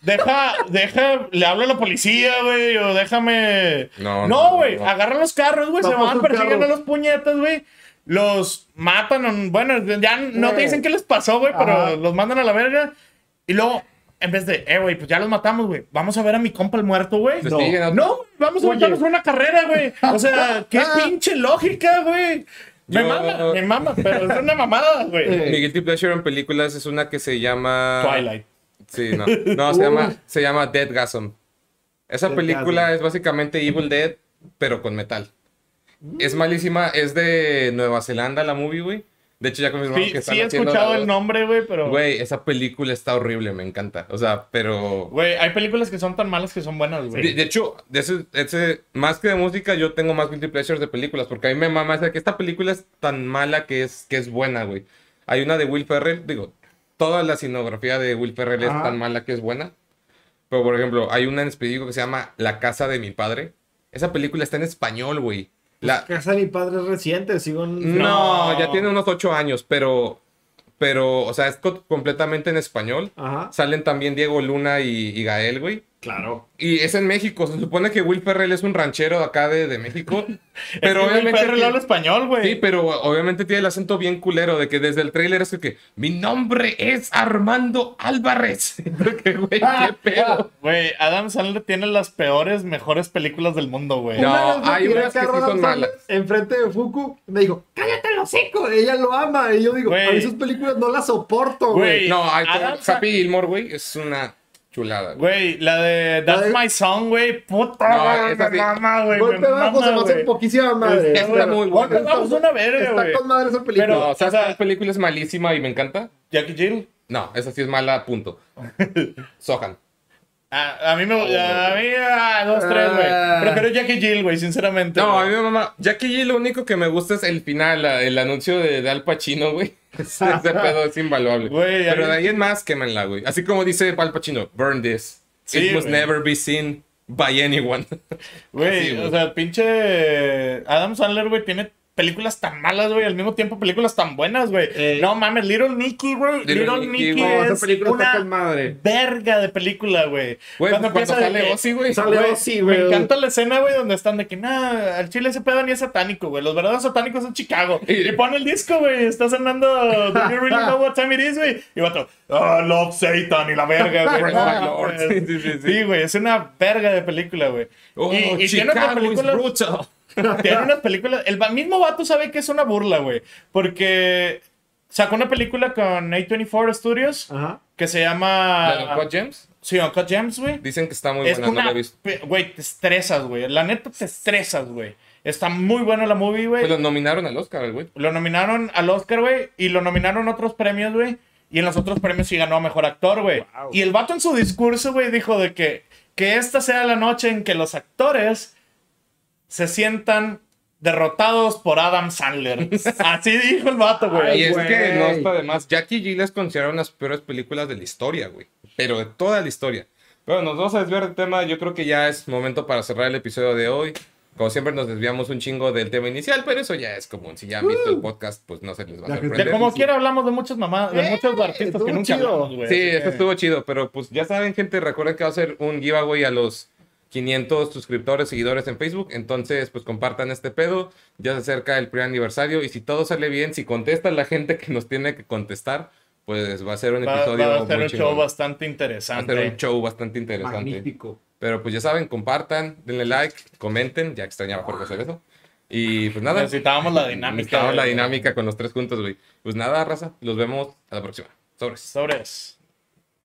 Deja, deja, le hablo a la policía, güey, o déjame. No, no, No, güey, no. agarran los carros, güey, se van un persiguiendo a los puñetas, güey. Los matan, bueno, ya no te dicen qué les pasó, güey, pero Ajá. los mandan a la verga. Y luego, en vez de, eh, güey, pues ya los matamos, güey, vamos a ver a mi compa el muerto, güey. Se No. No, vamos a meternos en una carrera, güey. O sea, qué pinche lógica, güey. Me Yo- mama, me mama, pero es una mamada, güey. Eh. Mi guilty pleasure en películas es una que se llama... Twilight. Sí, no. No, se llama, se llama Dead Gasm. Esa Dead película Gasm. es básicamente Evil Dead, pero con metal. Es malísima, es de Nueva Zelanda la movie, güey. De hecho, ya confirmaron Sí, que están sí he escuchado el nombre, güey, pero... Güey, esa película está horrible, me encanta. O sea, pero... Güey, hay películas que son tan malas que son buenas, güey. de hecho, de ese, ese- más que de música, yo tengo más guilty pleasures de películas, porque a mí me mama esa que esta película es tan mala que es, que es buena, güey. Hay una de Will Ferrell, digo, toda la escenografía de Will Ferrell es tan mala que es buena. Pero, por ejemplo, hay una en específico que se llama La casa de mi padre. Esa película está en español, güey. La... Casa de mi padre es reciente, sigo en... No, No. ya tiene unos ocho años, pero, pero, o sea, es co- completamente en español. Ajá, Salen también Diego Luna y, y Gael, güey. Claro. Y es en México. Se supone que Will Ferrell es un ranchero de acá de, de México. Pero Es que Will obviamente. Ferrell habla español, güey. Sí, pero obviamente tiene el acento bien culero de que desde el tráiler es que, que, mi nombre es Armando Álvarez. que, güey, qué pedo. Güey, Adam Sandler tiene las peores, mejores películas del mundo, güey. No, Una hay unas que sí son malas. Enfrente de Fuku, me dijo, ¡cállate el hocico! Ella lo ama. Y yo digo, a mí sus películas no las soporto, güey. Güey. No, hay- Adam Happy Gilmore, güey, es una chulada. güey. La de That's La de- My Song, güey. Puta, No, güey, esa me sí. mama, güey. Golpe bajo se me hace güey. poquísima madre. Está Está muy buena. Golpe bajo es una verga, Está güey. con madre esa película. Pero- No, o sea, o sea- esa película es malísima y me encanta. Jackie Jill. No, esa sí es mala, punto. Sohan. A, a mí me. A mí, ah, dos, tres, güey. Ah. Prefiero Jackie Jill, güey, sinceramente. No, a güey. mí me mama. Jackie G lo único que me gusta es el final, el anuncio de, de Al Pacino, güey. Ese pedo es invaluable. A Pero de ahí en más, quémenla, güey. Así como dice Al Pacino, burn this. Sí, It must never be seen by anyone. Güey. o sea, pinche Adam Sandler, güey, tiene películas tan malas, güey, al mismo tiempo películas tan buenas, güey. Eh. no mames, Little Nicky, güey. Little Little, Nicky, güey. Es película una madre. verga de película, güey. Güey, cuando, empieza sale Ozzy, güey. Sale Güey, Ozzy, güey. Me encanta la escena, güey, donde están de que, nah, al chile ese pedo ni es satánico, güey. Los verdaderos satánicos son Chicago. Y- Y pone el disco, güey. Está sonando Do You Really Know What Time It Is, güey. Y vato, oh, Love Satan y la verga, güey. No. Sí, sí, sí. Sí, güey, es una verga de película, güey. Oh, y, y tiene otras Chicago is brutal. Tiene unas películas. El mismo vato sabe que es una burla, güey. Porque sacó una película con A24 Studios Ajá. que se llama. ¿La Uncut Gems? Sí, Uncut Gems, güey. Dicen que está muy Es buena, no la he visto. Güey, te estresas, güey. La neta te estresas, güey. Está muy buena la movie, güey. Pues lo nominaron al Oscar, güey. Lo nominaron al Oscar, güey. Y lo nominaron a otros premios, güey. Y en los otros premios sí ganó a mejor actor, güey. Wow. Y el vato en su discurso, güey, dijo de que, que esta sea la noche en que los actores se sientan derrotados por Adam Sandler. Así dijo el vato, Y güey. es güey. que no está de más. Jackie G les considera unas peores películas de la historia, güey. Pero de toda la historia. Pero nos vamos a desviar del tema. Yo creo que ya es momento para cerrar el episodio de hoy. Como siempre nos desviamos un chingo del tema inicial, pero eso ya es común. Si ya han visto el podcast, pues no se les va a De sorprender. como quiera hablamos de muchas mamás, de Eh, muchos artistas que nunca chido. hablamos, güey. Sí, que- estuvo chido, pero pues ya saben, gente, recuerden que va a ser un giveaway a los 500 suscriptores, seguidores en Facebook. Entonces, pues compartan este pedo. Ya se acerca el primer aniversario y si todo sale bien, si contesta la gente que nos tiene que contestar, pues va a ser un Va, episodio va a ser un chingón. show bastante Va a interesante. ser un show bastante interesante. Magnífico. Pero pues ya saben, compartan, denle like, comenten. Ya extrañaba Jorge hacer eso. Y pues nada. Necesitábamos la dinámica. Necesitábamos la dinámica con los tres juntos, güey. Pues nada, raza. Los vemos a la próxima. Sobres. Sobres.